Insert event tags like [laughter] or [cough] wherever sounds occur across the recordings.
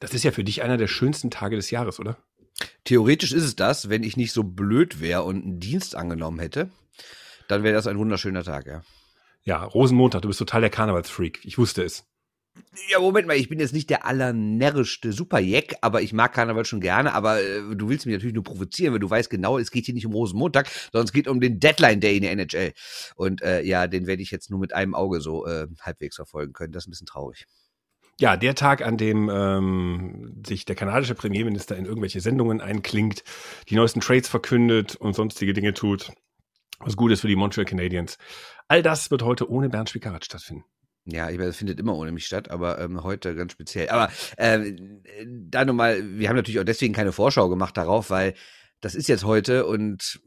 Das ist ja für dich einer der schönsten Tage des Jahres, oder? Theoretisch ist es das, wenn ich nicht so blöd wäre und einen Dienst angenommen hätte, dann wäre das ein wunderschöner Tag, ja. Ja, Rosenmontag, du bist total der Karnevalsfreak. Ich wusste es. Ja, Moment mal, ich bin jetzt nicht der allernärrischste Superjack, aber ich mag Karneval schon gerne, aber äh, du willst mich natürlich nur provozieren, weil du weißt genau, es geht hier nicht um Rosenmontag, sondern es geht um den Deadline Day in der NHL. Und äh, ja, den werde ich jetzt nur mit einem Auge so äh, halbwegs verfolgen können. Das ist ein bisschen traurig. Ja, der Tag, an dem ähm, sich der kanadische Premierminister in irgendwelche Sendungen einklingt, die neuesten Trades verkündet und sonstige Dinge tut, was Gutes für die Montreal Canadiens. All das wird heute ohne Bernd Spikarat stattfinden. Ja, ich meine, das findet immer ohne mich statt, aber ähm, heute ganz speziell. Aber äh, da nochmal, wir haben natürlich auch deswegen keine Vorschau gemacht darauf, weil das ist jetzt heute und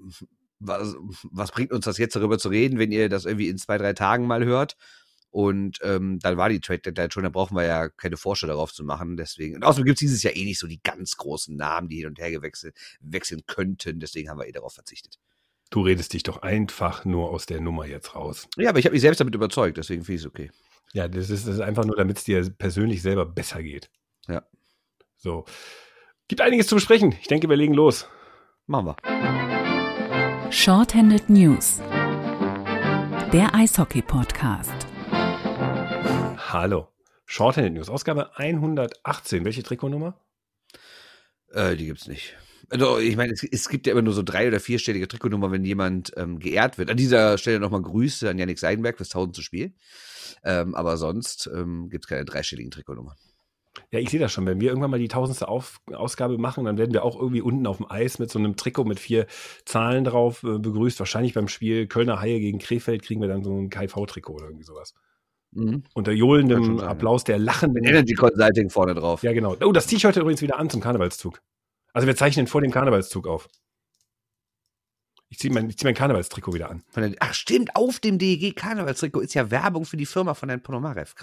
was, was bringt uns das jetzt darüber zu reden, wenn ihr das irgendwie in zwei, drei Tagen mal hört? Und ähm, dann war die Trade Deadline schon, da brauchen wir ja keine Vorschau darauf zu machen. Deswegen. Und außerdem gibt es dieses Jahr eh nicht so die ganz großen Namen, die hin und her gewechselt, wechseln könnten. Deswegen haben wir eh darauf verzichtet. Du redest dich doch einfach nur aus der Nummer jetzt raus. Ja, aber ich habe mich selbst damit überzeugt, deswegen finde ich es okay. Ja, das ist, das ist einfach nur, damit es dir persönlich selber besser geht. Ja. So. Gibt einiges zu besprechen. Ich denke, wir legen los. Machen wir. Shorthanded News. Der Eishockey-Podcast. Hallo. Shorthanded News, Ausgabe 118. Welche Trikotnummer? Äh, die gibt's nicht. Also, ich meine, es, es, gibt ja immer nur so drei- oder vierstellige Trikotnummer, wenn jemand ähm, geehrt wird. An dieser Stelle nochmal Grüße an Yannick Seidenberg fürs tausendste Spiel. Ähm, aber sonst ähm, gibt es keine dreistelligen Trikotnummer. Ja, ich sehe das schon. Wenn wir irgendwann mal die tausendste Auf Ausgabe machen, dann werden wir auch irgendwie unten auf dem Eis mit so einem Trikot mit vier Zahlen drauf äh, begrüßt. Wahrscheinlich beim Spiel Kölner Haie gegen Krefeld kriegen wir dann so ein KV-Trikot oder irgendwie sowas. Mhm. Unter johlendem Applaus der lachenden. Energy Consulting vorne drauf. Ja, genau. Oh, das ziehe ich heute übrigens wieder an zum Karnevalszug. Also wir zeichnen vor dem Karnevalszug auf. Ich ziehe mein, zieh mein Karnevalstrikot wieder an. Ach stimmt, auf dem DEG Karnevalstrikot ist ja Werbung für die Firma von Herrn Ponomarev.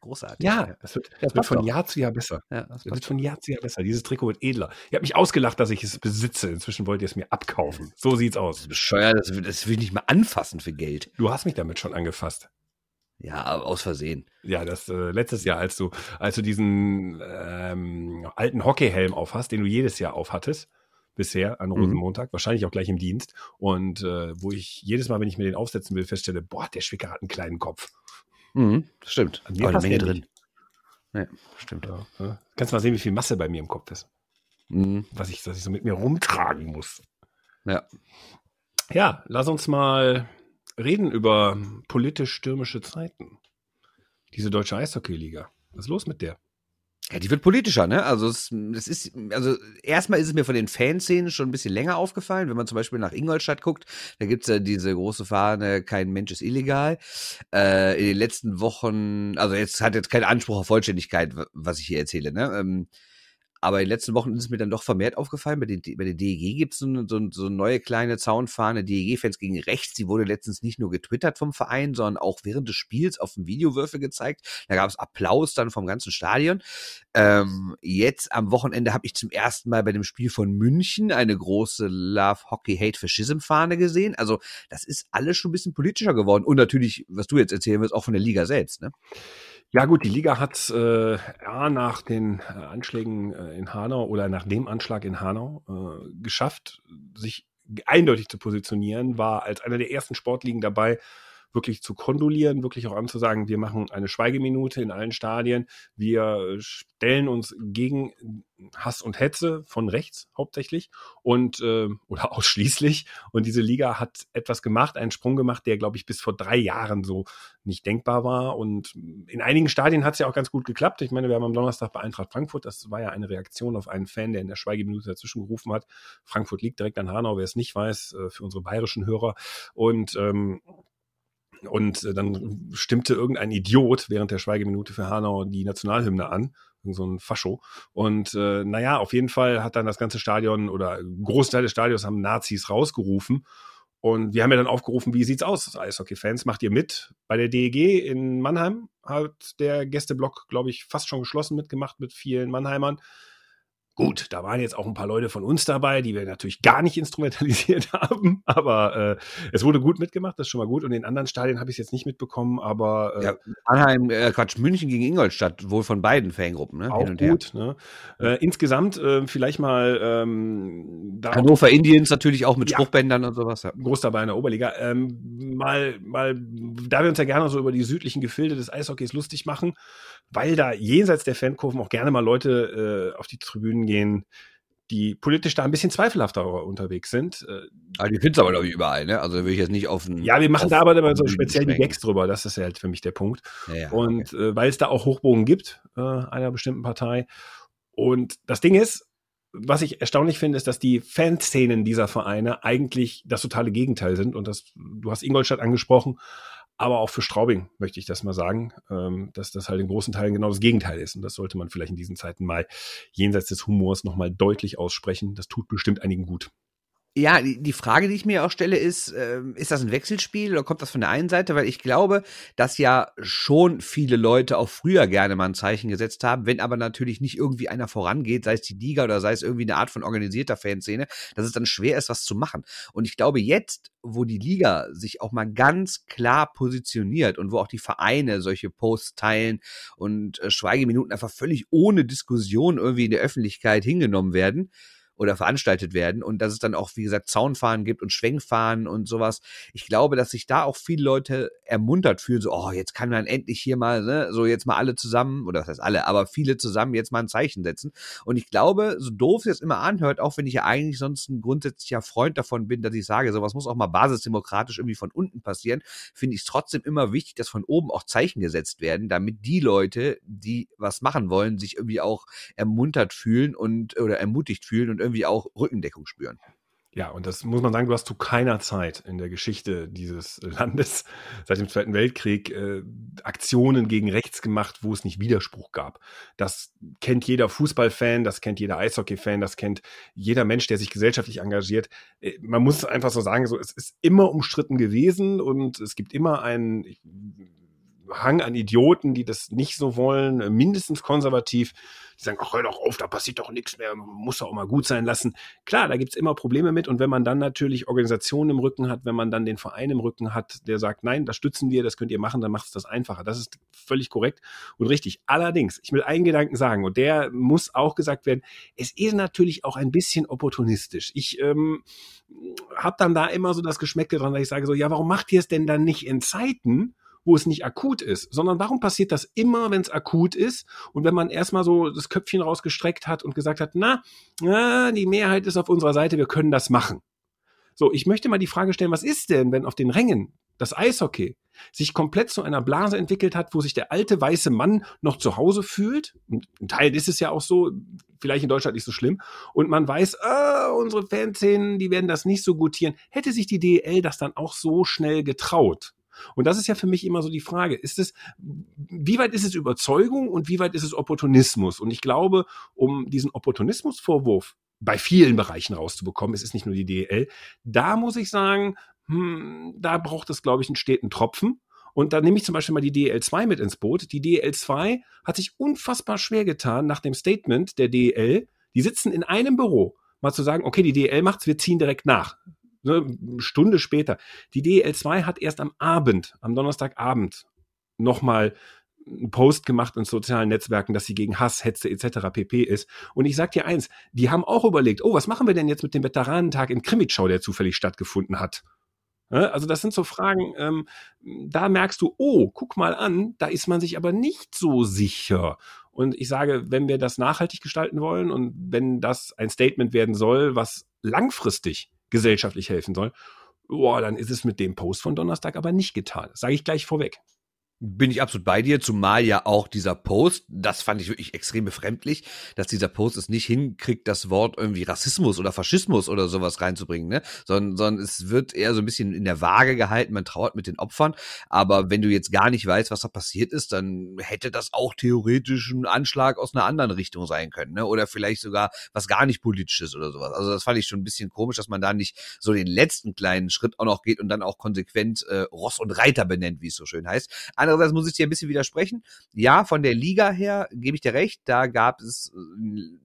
Großartig. Ja, das wird, das wird von doch. Jahr zu Jahr besser. Ja, das, das wird von Jahr zu Jahr besser. Dieses Trikot wird edler. Ihr habt mich ausgelacht, dass ich es besitze. Inzwischen wollt ihr es mir abkaufen. So sieht's aus. Das ist bescheuert, das, das will ich nicht mal anfassen für Geld. Du hast mich damit schon angefasst. Ja, aus Versehen. Ja, das äh, letztes Jahr, als du, als du diesen ähm, alten Hockeyhelm aufhast, den du jedes Jahr aufhattest, bisher an mhm. Rosenmontag, mhm. wahrscheinlich auch gleich im Dienst. Und äh, wo ich jedes Mal, wenn ich mir den aufsetzen will, feststelle, boah, der Schwicker hat einen kleinen Kopf. Mhm, stimmt. An mir eine Menge drin. Ja, stimmt. Ja, ja. Kannst mal sehen, wie viel Masse bei mir im Kopf ist. Mhm. Was, ich, was ich so mit mir rumtragen muss. Ja. Ja, lass uns mal reden über politisch-stürmische Zeiten. Diese deutsche Eishockeyliga. Was ist los mit der? Ja, die wird politischer, ne? Also es, es ist, also erstmal ist es mir von den Fanszenen schon ein bisschen länger aufgefallen. Wenn man zum Beispiel nach Ingolstadt guckt, da gibt's ja diese große Fahne, kein Mensch ist illegal. Äh, in den letzten Wochen, also jetzt hat jetzt keinen Anspruch auf Vollständigkeit, was ich hier erzähle, ne? Ähm, aber in den letzten Wochen ist es mir dann doch vermehrt aufgefallen. Bei, den, bei der DEG gibt es so, so, so eine neue kleine Zaunfahne, DEG-Fans gegen rechts. Die wurde letztens nicht nur getwittert vom Verein, sondern auch während des Spiels auf dem Videowürfel gezeigt. Da gab es Applaus dann vom ganzen Stadion. Ähm, jetzt am Wochenende habe ich zum ersten Mal bei dem Spiel von München eine große Love Hockey Hate Fascism Fahne gesehen. Also das ist alles schon ein bisschen politischer geworden. Und natürlich, was du jetzt erzählen wirst, auch von der Liga selbst. Ne? Ja gut, die Liga hat äh, ja, nach den äh, Anschlägen äh, in Hanau oder nach dem Anschlag in Hanau äh, geschafft, sich eindeutig zu positionieren, war als einer der ersten Sportligen dabei, wirklich zu kondolieren, wirklich auch anzusagen, wir machen eine Schweigeminute in allen Stadien, wir stellen uns gegen Hass und Hetze von rechts hauptsächlich und äh, oder [laughs] ausschließlich. Und diese Liga hat etwas gemacht, einen Sprung gemacht, der, glaube ich, bis vor drei Jahren so nicht denkbar war. Und in einigen Stadien hat es ja auch ganz gut geklappt. Ich meine, wir haben am Donnerstag bei Eintracht Frankfurt, das war ja eine Reaktion auf einen Fan, der in der Schweigeminute dazwischen gerufen hat. Frankfurt liegt direkt an Hanau, wer es nicht weiß, äh, für unsere bayerischen Hörer. Und ähm, und äh, dann stimmte irgendein Idiot während der Schweigeminute für Hanau die Nationalhymne an, so ein Fascho. Und äh, naja, auf jeden Fall hat dann das ganze Stadion oder Großteil des Stadions haben Nazis rausgerufen. Und wir haben ja dann aufgerufen, wie sieht's aus, Eishockey-Fans? Macht ihr mit? Bei der DEG in Mannheim hat der Gästeblock, glaube ich, fast schon geschlossen mitgemacht mit vielen Mannheimern. Gut, da waren jetzt auch ein paar Leute von uns dabei, die wir natürlich gar nicht instrumentalisiert [laughs] haben, aber äh, es wurde gut mitgemacht, das ist schon mal gut. Und in anderen Stadien habe ich es jetzt nicht mitbekommen, aber äh, ja, Mannheim, äh, Quatsch, München gegen Ingolstadt, wohl von beiden Fangruppen, ne? Auch gut. Ne? Äh, insgesamt äh, vielleicht mal ähm, Hannover Indians natürlich auch mit ja, Spruchbändern und sowas. Ja. Groß dabei in der Oberliga. Ähm, mal, mal, da wir uns ja gerne so über die südlichen Gefilde des Eishockeys lustig machen, weil da jenseits der Fankurven auch gerne mal Leute äh, auf die Tribünen gehen, die politisch da ein bisschen zweifelhafter unterwegs sind. Äh, aber die findest du aber, glaube ich, überall, ne? Also will ich jetzt nicht auf den. Ja, wir machen da aber immer so speziell die Gags drüber, das ist ja halt für mich der Punkt. Ja, ja, und okay. äh, weil es da auch Hochbogen gibt, äh, einer bestimmten Partei. Und das Ding ist, was ich erstaunlich finde, ist, dass die Fanszenen dieser Vereine eigentlich das totale Gegenteil sind. Und das, du hast Ingolstadt angesprochen, aber auch für Straubing möchte ich das mal sagen, ähm, dass das halt in großen Teilen genau das Gegenteil ist. Und das sollte man vielleicht in diesen Zeiten mal jenseits des Humors nochmal deutlich aussprechen. Das tut bestimmt einigen gut. Ja, die Frage, die ich mir auch stelle, ist, äh, ist das ein Wechselspiel oder kommt das von der einen Seite? Weil ich glaube, dass ja schon viele Leute auch früher gerne mal ein Zeichen gesetzt haben, wenn aber natürlich nicht irgendwie einer vorangeht, sei es die Liga oder sei es irgendwie eine Art von organisierter Fanszene, dass es dann schwer ist, was zu machen. Und ich glaube, jetzt, wo die Liga sich auch mal ganz klar positioniert und wo auch die Vereine solche Posts teilen und äh, Schweigeminuten einfach völlig ohne Diskussion irgendwie in der Öffentlichkeit hingenommen werden, oder veranstaltet werden und dass es dann auch, wie gesagt, Zaunfahren gibt und Schwenkfahren und sowas. Ich glaube, dass sich da auch viele Leute ermuntert fühlen, so, oh, jetzt kann man endlich hier mal, ne, so jetzt mal alle zusammen, oder das heißt alle, aber viele zusammen jetzt mal ein Zeichen setzen. Und ich glaube, so doof es immer anhört, auch wenn ich ja eigentlich sonst ein grundsätzlicher Freund davon bin, dass ich sage, sowas muss auch mal basisdemokratisch irgendwie von unten passieren, finde ich es trotzdem immer wichtig, dass von oben auch Zeichen gesetzt werden, damit die Leute, die was machen wollen, sich irgendwie auch ermuntert fühlen und oder ermutigt fühlen und irgendwie auch Rückendeckung spüren. Ja, und das muss man sagen, du hast zu keiner Zeit in der Geschichte dieses Landes seit dem Zweiten Weltkrieg äh, Aktionen gegen rechts gemacht, wo es nicht Widerspruch gab. Das kennt jeder Fußballfan, das kennt jeder Eishockey-Fan, das kennt jeder Mensch, der sich gesellschaftlich engagiert. Äh, man muss einfach so sagen, so es ist immer umstritten gewesen und es gibt immer einen Hang an Idioten, die das nicht so wollen, äh, mindestens konservativ, die sagen, ach, hör doch auf, da passiert doch nichts mehr, muss doch auch mal gut sein lassen. Klar, da gibt's immer Probleme mit und wenn man dann natürlich Organisationen im Rücken hat, wenn man dann den Verein im Rücken hat, der sagt, nein, das stützen wir, das könnt ihr machen, dann macht es das einfacher. Das ist völlig korrekt und richtig. Allerdings, ich will einen Gedanken sagen und der muss auch gesagt werden, es ist natürlich auch ein bisschen opportunistisch. Ich ähm, habe dann da immer so das Geschmäckle dran, weil ich sage so, ja, warum macht ihr es denn dann nicht in Zeiten, wo es nicht akut ist, sondern warum passiert das immer, wenn es akut ist und wenn man erstmal so das Köpfchen rausgestreckt hat und gesagt hat, na, na, die Mehrheit ist auf unserer Seite, wir können das machen. So, ich möchte mal die Frage stellen, was ist denn, wenn auf den Rängen das Eishockey sich komplett zu einer Blase entwickelt hat, wo sich der alte weiße Mann noch zu Hause fühlt. Und ein Teil ist es ja auch so, vielleicht in Deutschland nicht so schlimm. Und man weiß, ah, unsere Fanszenen, die werden das nicht so gutieren. Hätte sich die DL das dann auch so schnell getraut? Und das ist ja für mich immer so die Frage, ist es, wie weit ist es Überzeugung und wie weit ist es Opportunismus? Und ich glaube, um diesen Opportunismusvorwurf bei vielen Bereichen rauszubekommen, es ist nicht nur die DL, da muss ich sagen, hm, da braucht es, glaube ich, einen steten Tropfen. Und da nehme ich zum Beispiel mal die DL2 mit ins Boot. Die DL2 hat sich unfassbar schwer getan nach dem Statement der DL. Die sitzen in einem Büro, mal zu sagen, okay, die DL macht's, wir ziehen direkt nach ne, Stunde später. Die DL2 hat erst am Abend, am Donnerstagabend, nochmal einen Post gemacht in sozialen Netzwerken, dass sie gegen Hass, Hetze etc. pp. ist. Und ich sag dir eins, die haben auch überlegt, oh, was machen wir denn jetzt mit dem Veteranentag in Krimitschau, der zufällig stattgefunden hat? Also das sind so Fragen, ähm, da merkst du, oh, guck mal an, da ist man sich aber nicht so sicher. Und ich sage, wenn wir das nachhaltig gestalten wollen und wenn das ein Statement werden soll, was langfristig gesellschaftlich helfen soll, boah, dann ist es mit dem Post von Donnerstag aber nicht getan. Das sage ich gleich vorweg. Bin ich absolut bei dir, zumal ja auch dieser Post, das fand ich wirklich extrem befremdlich, dass dieser Post es nicht hinkriegt, das Wort irgendwie Rassismus oder Faschismus oder sowas reinzubringen, ne? Sondern, sondern es wird eher so ein bisschen in der Waage gehalten, man trauert mit den Opfern. Aber wenn du jetzt gar nicht weißt, was da passiert ist, dann hätte das auch theoretisch ein Anschlag aus einer anderen Richtung sein können, ne? Oder vielleicht sogar was gar nicht politisches oder sowas. Also das fand ich schon ein bisschen komisch, dass man da nicht so den letzten kleinen Schritt auch noch geht und dann auch konsequent äh, Ross und Reiter benennt, wie es so schön heißt. Andererseits Andererseits muss ich dir ein bisschen widersprechen. Ja, von der Liga her gebe ich dir recht, da gab es,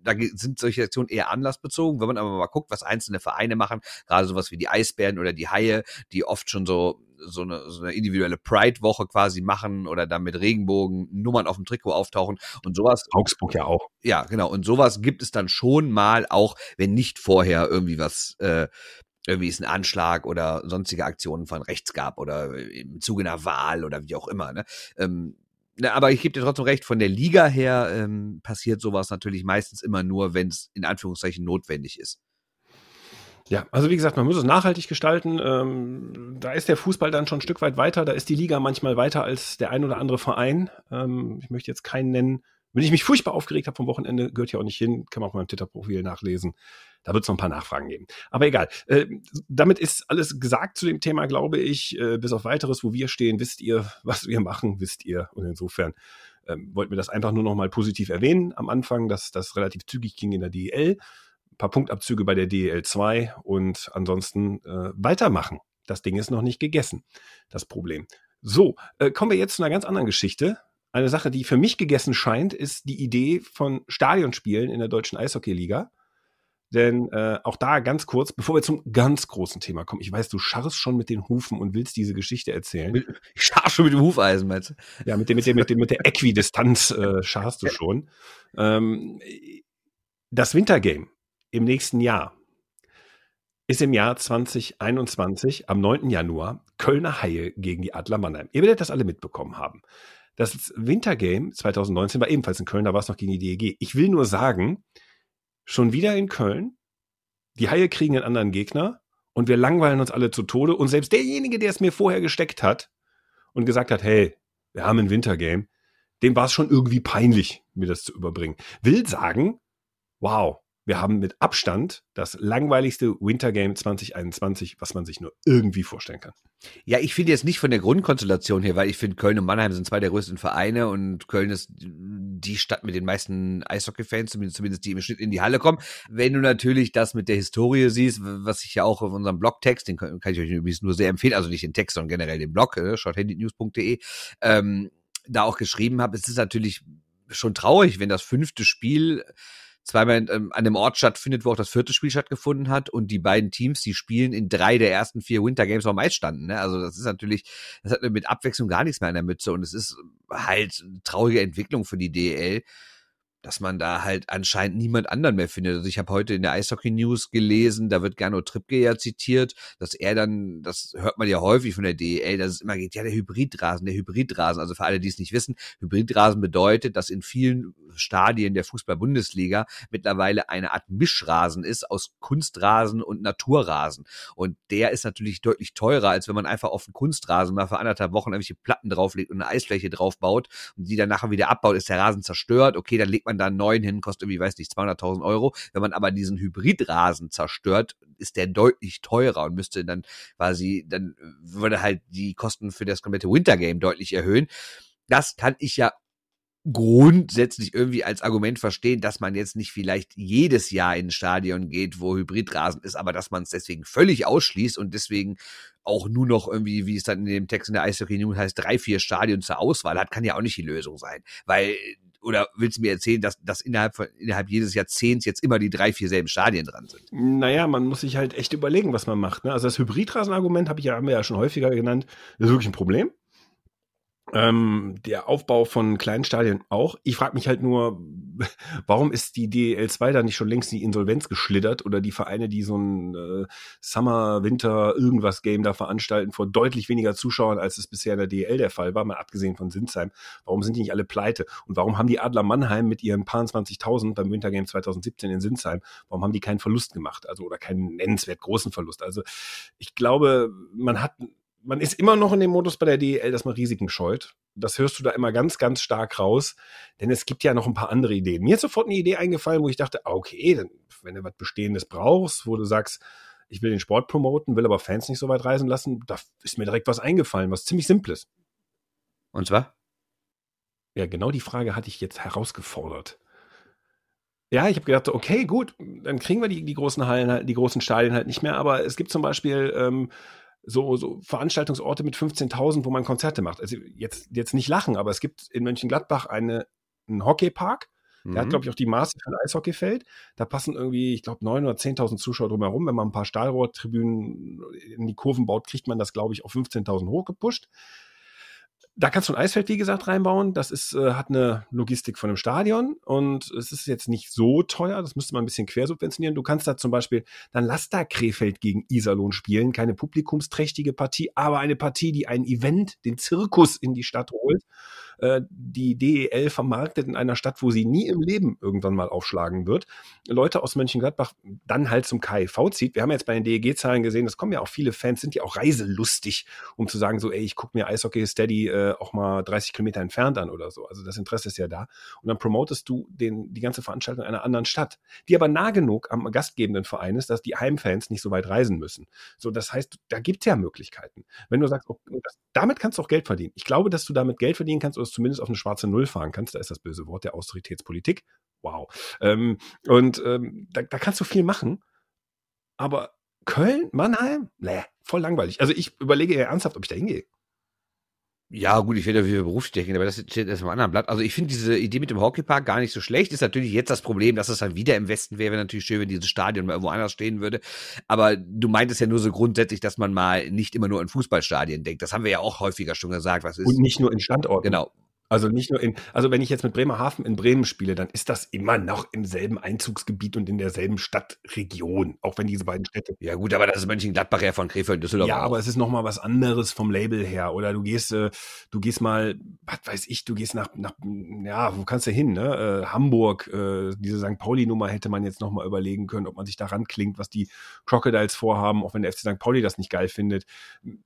da sind solche Aktionen eher anlassbezogen. Wenn man aber mal guckt, was einzelne Vereine machen, gerade sowas wie die Eisbären oder die Haie, die oft schon so so eine, so eine individuelle Pride-Woche quasi machen oder dann mit Regenbogen Nummern auf dem Trikot auftauchen und sowas. Augsburg ja auch. Ja, genau. Und sowas gibt es dann schon mal, auch wenn nicht vorher irgendwie was äh, irgendwie es einen Anschlag oder sonstige Aktionen von rechts gab oder im Zuge einer Wahl oder wie auch immer. Ne? Ähm, na, aber ich gebe dir trotzdem recht, von der Liga her ähm, passiert sowas natürlich meistens immer nur, wenn es in Anführungszeichen notwendig ist. Ja, also wie gesagt, man muss es nachhaltig gestalten. Ähm, da ist der Fußball dann schon ein Stück weit weiter. Da ist die Liga manchmal weiter als der ein oder andere Verein. Ähm, ich möchte jetzt keinen nennen. Wenn ich mich furchtbar aufgeregt habe vom Wochenende, gehört ja auch nicht hin, kann man auf meinem Twitter-Profil nachlesen. Da wird es noch ein paar Nachfragen geben. Aber egal. Äh, damit ist alles gesagt zu dem Thema, glaube ich. Äh, bis auf weiteres, wo wir stehen, wisst ihr, [laughs] was wir machen, wisst ihr. Und insofern ähm, wollten wir das einfach nur noch mal positiv erwähnen am Anfang, dass das relativ zügig ging in der DEL. Ein paar Punktabzüge bei der DEL 2 und ansonsten äh, weitermachen. Das Ding ist noch nicht gegessen, das Problem. So, äh, kommen wir jetzt zu einer ganz anderen Geschichte. Eine Sache, die für mich gegessen scheint, ist die Idee von Stadionspielen in der deutschen Eishockeyliga. Denn äh, auch da ganz kurz, bevor wir zum ganz großen Thema kommen, ich weiß, du scharrst schon mit den Hufen und willst diese Geschichte erzählen. Ich scharr schon mit dem Hufeisen, meinst du? Ja, mit, dem, mit, dem, mit, dem, mit der Äquidistanz äh, scharst du schon. Ähm, das Wintergame im nächsten Jahr ist im Jahr 2021, am 9. Januar, Kölner Haie gegen die Adler Mannheim. Ihr werdet das alle mitbekommen haben. Das Wintergame 2019 war ebenfalls in Köln, da war es noch gegen die DEG. Ich will nur sagen, schon wieder in Köln. Die Haie kriegen einen anderen Gegner und wir langweilen uns alle zu Tode. Und selbst derjenige, der es mir vorher gesteckt hat und gesagt hat, hey, wir haben ein Wintergame, dem war es schon irgendwie peinlich, mir das zu überbringen. Will sagen, wow, wir haben mit Abstand das langweiligste Wintergame 2021, was man sich nur irgendwie vorstellen kann. Ja, ich finde jetzt nicht von der Grundkonstellation her, weil ich finde, Köln und Mannheim sind zwei der größten Vereine und Köln ist die Stadt mit den meisten Eishockey-Fans, zumindest, die im Schnitt in die Halle kommen. Wenn du natürlich das mit der Historie siehst, was ich ja auch auf unserem Blogtext, den kann ich euch übrigens nur sehr empfehlen, also nicht den Text, sondern generell den Blog, äh, shorthandednews.de, ähm, da auch geschrieben habe, es ist natürlich schon traurig, wenn das fünfte Spiel zweimal ähm, an dem Ort stattfindet, wo auch das vierte Spiel stattgefunden hat und die beiden Teams, die spielen in drei der ersten vier Winter Games am Eis standen. Ne? Also das ist natürlich, das hat mit Abwechslung gar nichts mehr an der Mütze und es ist halt traurige Entwicklung für die DEL dass man da halt anscheinend niemand anderen mehr findet. Also ich habe heute in der Eishockey News gelesen, da wird Gernot Trippke ja zitiert, dass er dann, das hört man ja häufig von der DEL, dass es immer geht, ja, der Hybridrasen, der Hybridrasen. Also für alle, die es nicht wissen, Hybridrasen bedeutet, dass in vielen Stadien der Fußball-Bundesliga mittlerweile eine Art Mischrasen ist aus Kunstrasen und Naturrasen. Und der ist natürlich deutlich teurer, als wenn man einfach auf einen Kunstrasen mal für anderthalb Wochen irgendwelche Platten drauflegt und eine Eisfläche draufbaut und die dann nachher wieder abbaut, ist der Rasen zerstört. Okay, dann legt man da einen neuen hin, kostet irgendwie, weiß nicht, 200.000 Euro. Wenn man aber diesen Hybridrasen zerstört, ist der deutlich teurer und müsste dann quasi, dann würde halt die Kosten für das komplette Wintergame deutlich erhöhen. Das kann ich ja grundsätzlich irgendwie als Argument verstehen, dass man jetzt nicht vielleicht jedes Jahr in ein Stadion geht, wo Hybridrasen ist, aber dass man es deswegen völlig ausschließt und deswegen auch nur noch irgendwie, wie es dann in dem Text in der Eishockey News heißt, drei, vier Stadien zur Auswahl hat, kann ja auch nicht die Lösung sein. Weil oder willst du mir erzählen, dass, dass innerhalb, von, innerhalb jedes Jahrzehnts jetzt immer die drei, vier selben Stadien dran sind? Naja, man muss sich halt echt überlegen, was man macht. Ne? Also das Hybridrasenargument habe ich ja, haben wir ja schon häufiger genannt, ist wirklich ein Problem. Ähm, der Aufbau von kleinen Stadien auch. Ich frage mich halt nur, [laughs] warum ist die DL2 da nicht schon längst in die Insolvenz geschlittert oder die Vereine, die so ein äh, Summer, Winter, irgendwas Game da veranstalten vor deutlich weniger Zuschauern, als es bisher in der DL der Fall war, mal abgesehen von Sinsheim. Warum sind die nicht alle pleite? Und warum haben die Adler Mannheim mit ihren paar 20.000 beim Wintergame 2017 in Sinsheim, warum haben die keinen Verlust gemacht? Also, oder keinen nennenswert großen Verlust? Also, ich glaube, man hat man ist immer noch in dem Modus bei der DEL, dass man Risiken scheut. Das hörst du da immer ganz, ganz stark raus, denn es gibt ja noch ein paar andere Ideen. Mir ist sofort eine Idee eingefallen, wo ich dachte, ah, okay, dann, wenn du was Bestehendes brauchst, wo du sagst, ich will den Sport promoten, will aber Fans nicht so weit reisen lassen, da ist mir direkt was eingefallen, was ziemlich Simples. Und zwar? Ja, genau die Frage hatte ich jetzt herausgefordert. Ja, ich habe gedacht, okay, gut, dann kriegen wir die, die großen Hallen halt, die großen Stadien halt nicht mehr, aber es gibt zum Beispiel ähm, so, so Veranstaltungsorte mit 15.000, wo man Konzerte macht. Also jetzt, jetzt nicht lachen, aber es gibt in Mönchengladbach eine, einen Hockeypark. Der mhm. hat, glaube ich, auch die Maße für ein Eishockeyfeld. Da passen irgendwie, ich glaube, 9.000 oder 10.000 Zuschauer drumherum. Wenn man ein paar Stahlrohrtribünen in die Kurven baut, kriegt man das, glaube ich, auf 15.000 hochgepusht. Da kannst du ein Eisfeld, wie gesagt, reinbauen. Das ist, äh, hat eine Logistik von einem Stadion und es ist jetzt nicht so teuer. Das müsste man ein bisschen quersubventionieren. Du kannst da zum Beispiel, dann lass da Krefeld gegen Iserlohn spielen. Keine publikumsträchtige Partie, aber eine Partie, die ein Event, den Zirkus in die Stadt holt äh, die DEL vermarktet in einer Stadt, wo sie nie im Leben irgendwann mal aufschlagen wird, Leute aus Mönchengladbach dann halt zum KIV zieht. Wir haben jetzt bei den DEG-Zahlen gesehen, es kommen ja auch viele Fans, sind ja auch reiselustig, um zu sagen, so, ey, ich gucke mir Eishockey Steady äh, auch mal 30 Kilometer entfernt an oder so. Also das Interesse ist ja da. Und dann promotest du den, die ganze Veranstaltung in einer anderen Stadt, die aber nah genug am gastgebenden Verein ist, dass die Heimfans nicht so weit reisen müssen. So, das heißt, da gibt es ja Möglichkeiten. Wenn du sagst, das, damit kannst du auch Geld verdienen. Ich glaube, dass du damit Geld verdienen kannst oder es zumindest auf eine schwarze Null fahren kannst. Da ist das böse Wort der Austeritätspolitik. Wow. Ähm, und ähm, da, da kannst du viel machen. Aber Köln, Mannheim, nee, voll langweilig. Also ich überlege eher ernsthaft, ob ich da hingehe. Ja, gut, ich werde wieder Berufsstechen, aber das steht erst am anderen Blatt. Also ich finde diese Idee mit dem Hockeypark gar nicht so schlecht. Ist natürlich jetzt das Problem, dass es dann wieder im Westen wäre. Wäre natürlich schön, wenn dieses Stadion mal irgendwo anders stehen würde. Aber du meintest ja nur so grundsätzlich, dass man mal nicht immer nur an Fußballstadien denkt. Das haben wir ja auch häufiger schon gesagt. Was ist, Und nicht nur in Standorten. Genau. Also nicht nur in, also wenn ich jetzt mit Bremerhaven in Bremen spiele, dann ist das immer noch im selben Einzugsgebiet und in derselben Stadtregion, auch wenn diese beiden Städte. Ja gut, aber das ist Mönchengladbach ja von Krefeld Düsseldorf. Ja, auch. aber es ist noch mal was anderes vom Label her. Oder du gehst, äh, du gehst mal, was weiß ich, du gehst nach, nach ja, wo kannst du hin? Ne? Äh, Hamburg, äh, diese St. Pauli-Nummer hätte man jetzt noch mal überlegen können, ob man sich daran klingt, was die Crocodiles vorhaben, auch wenn der FC St. Pauli das nicht geil findet.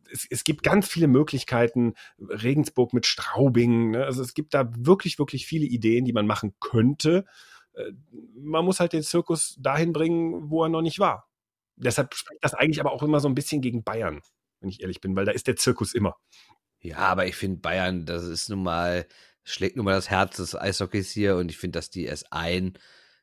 Es, es gibt ganz viele Möglichkeiten. Regensburg mit Straubing. Ne? Also es gibt da wirklich, wirklich viele Ideen, die man machen könnte. Äh, man muss halt den Zirkus dahin bringen, wo er noch nicht war. Deshalb spricht das eigentlich aber auch immer so ein bisschen gegen Bayern, wenn ich ehrlich bin, weil da ist der Zirkus immer. Ja, aber ich finde Bayern, das ist nun mal, schlägt nun mal das Herz des Eishockeys hier und ich finde, dass die erst ein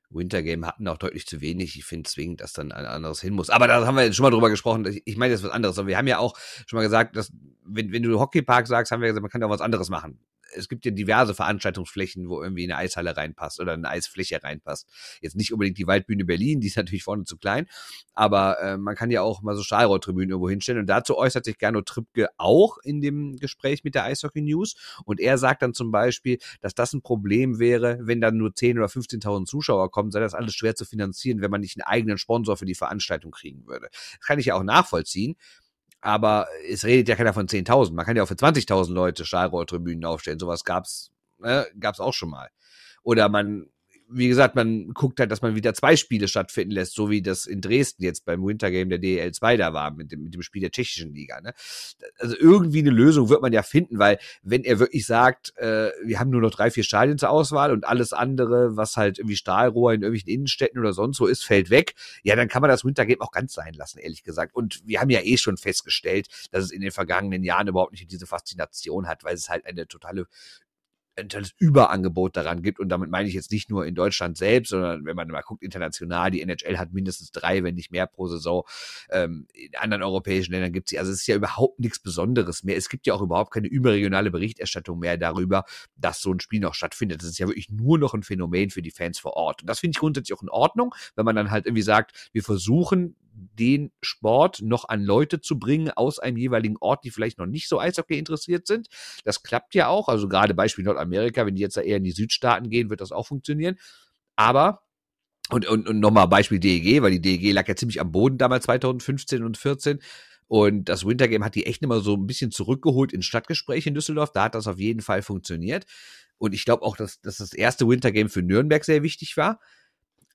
Wintergame hatten auch deutlich zu wenig. Ich finde zwingend, dass dann ein anderes hin muss. Aber da haben wir jetzt schon mal drüber gesprochen. Ich meine jetzt was anderes. Aber wir haben ja auch schon mal gesagt, dass, wenn, wenn du Hockeypark sagst, haben wir gesagt, man kann ja auch was anderes machen es gibt ja diverse Veranstaltungsflächen, wo irgendwie eine Eishalle reinpasst oder eine Eisfläche reinpasst. Jetzt nicht unbedingt die Waldbühne Berlin, die ist natürlich vorne zu klein, aber äh, man kann ja auch mal so Stahlrohrtribünen irgendwo hinstellen und dazu äußert sich Gernot Trippke auch in dem Gespräch mit der Eishockey News und er sagt dann zum Beispiel, dass das ein Problem wäre, wenn dann nur 10 oder 15.000 Zuschauer kommen, sei das alles schwer zu finanzieren, wenn man nicht einen eigenen Sponsor für die Veranstaltung kriegen würde. Das kann ich ja auch nachvollziehen aber es redet ja keiner von 10.000. Man kann ja auch für 20.000 Leute Stahlrohrtribünen aufstellen. Sowas gab's, äh, gab's auch schon mal. Oder man wie gesagt, man guckt halt, dass man wieder zwei Spiele stattfinden lässt, so wie das in Dresden jetzt beim Wintergame der DL 2 da war, mit dem, mit dem Spiel der tschechischen Liga. Ne? Also irgendwie eine Lösung wird man ja finden, weil wenn er wirklich sagt, äh, wir haben nur noch drei, vier Stadien zur Auswahl und alles andere, was halt irgendwie Stahlrohr in irgendwelchen Innenstädten oder sonst wo ist, fällt weg, ja, dann kann man das Wintergame auch ganz sein lassen, ehrlich gesagt. Und wir haben ja eh schon festgestellt, dass es in den vergangenen Jahren überhaupt nicht diese Faszination hat, weil es halt eine totale ein totales Überangebot daran gibt. Und damit meine ich jetzt nicht nur in Deutschland selbst, sondern wenn man mal guckt, international, die NHL hat mindestens drei, wenn nicht mehr pro Saison. Ähm, in anderen europäischen Ländern gibt es sie. Also es ist ja überhaupt nichts Besonderes mehr. Es gibt ja auch überhaupt keine überregionale Berichterstattung mehr darüber, dass so ein Spiel noch stattfindet. Das ist ja wirklich nur noch ein Phänomen für die Fans vor Ort. Und das finde ich grundsätzlich auch in Ordnung, wenn man dann halt irgendwie sagt, wir versuchen den Sport noch an Leute zu bringen aus einem jeweiligen Ort, die vielleicht noch nicht so Eishockey interessiert sind. Das klappt ja auch. Also gerade Beispiel Nordamerika, wenn die jetzt eher in die Südstaaten gehen, wird das auch funktionieren. Aber und, und, und nochmal Beispiel DEG, weil die DEG lag ja ziemlich am Boden damals 2015 und 14. Und das Wintergame hat die echt immer so ein bisschen zurückgeholt in Stadtgespräche in Düsseldorf. Da hat das auf jeden Fall funktioniert. Und ich glaube auch, dass, dass das erste Wintergame für Nürnberg sehr wichtig war.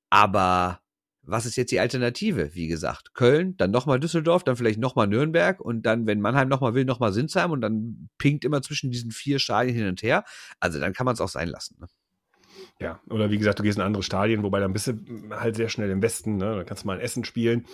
Aber was ist jetzt die Alternative? Wie gesagt, Köln, dann nochmal Düsseldorf, dann vielleicht nochmal Nürnberg und dann, wenn Mannheim nochmal will, nochmal Sinsheim und dann pinkt immer zwischen diesen vier Stadien hin und her. Also dann kann man es auch sein lassen. Ne? Ja, oder wie gesagt, du gehst in andere Stadien, wobei dann bist du halt sehr schnell im Westen, ne? Da kannst du mal in Essen spielen.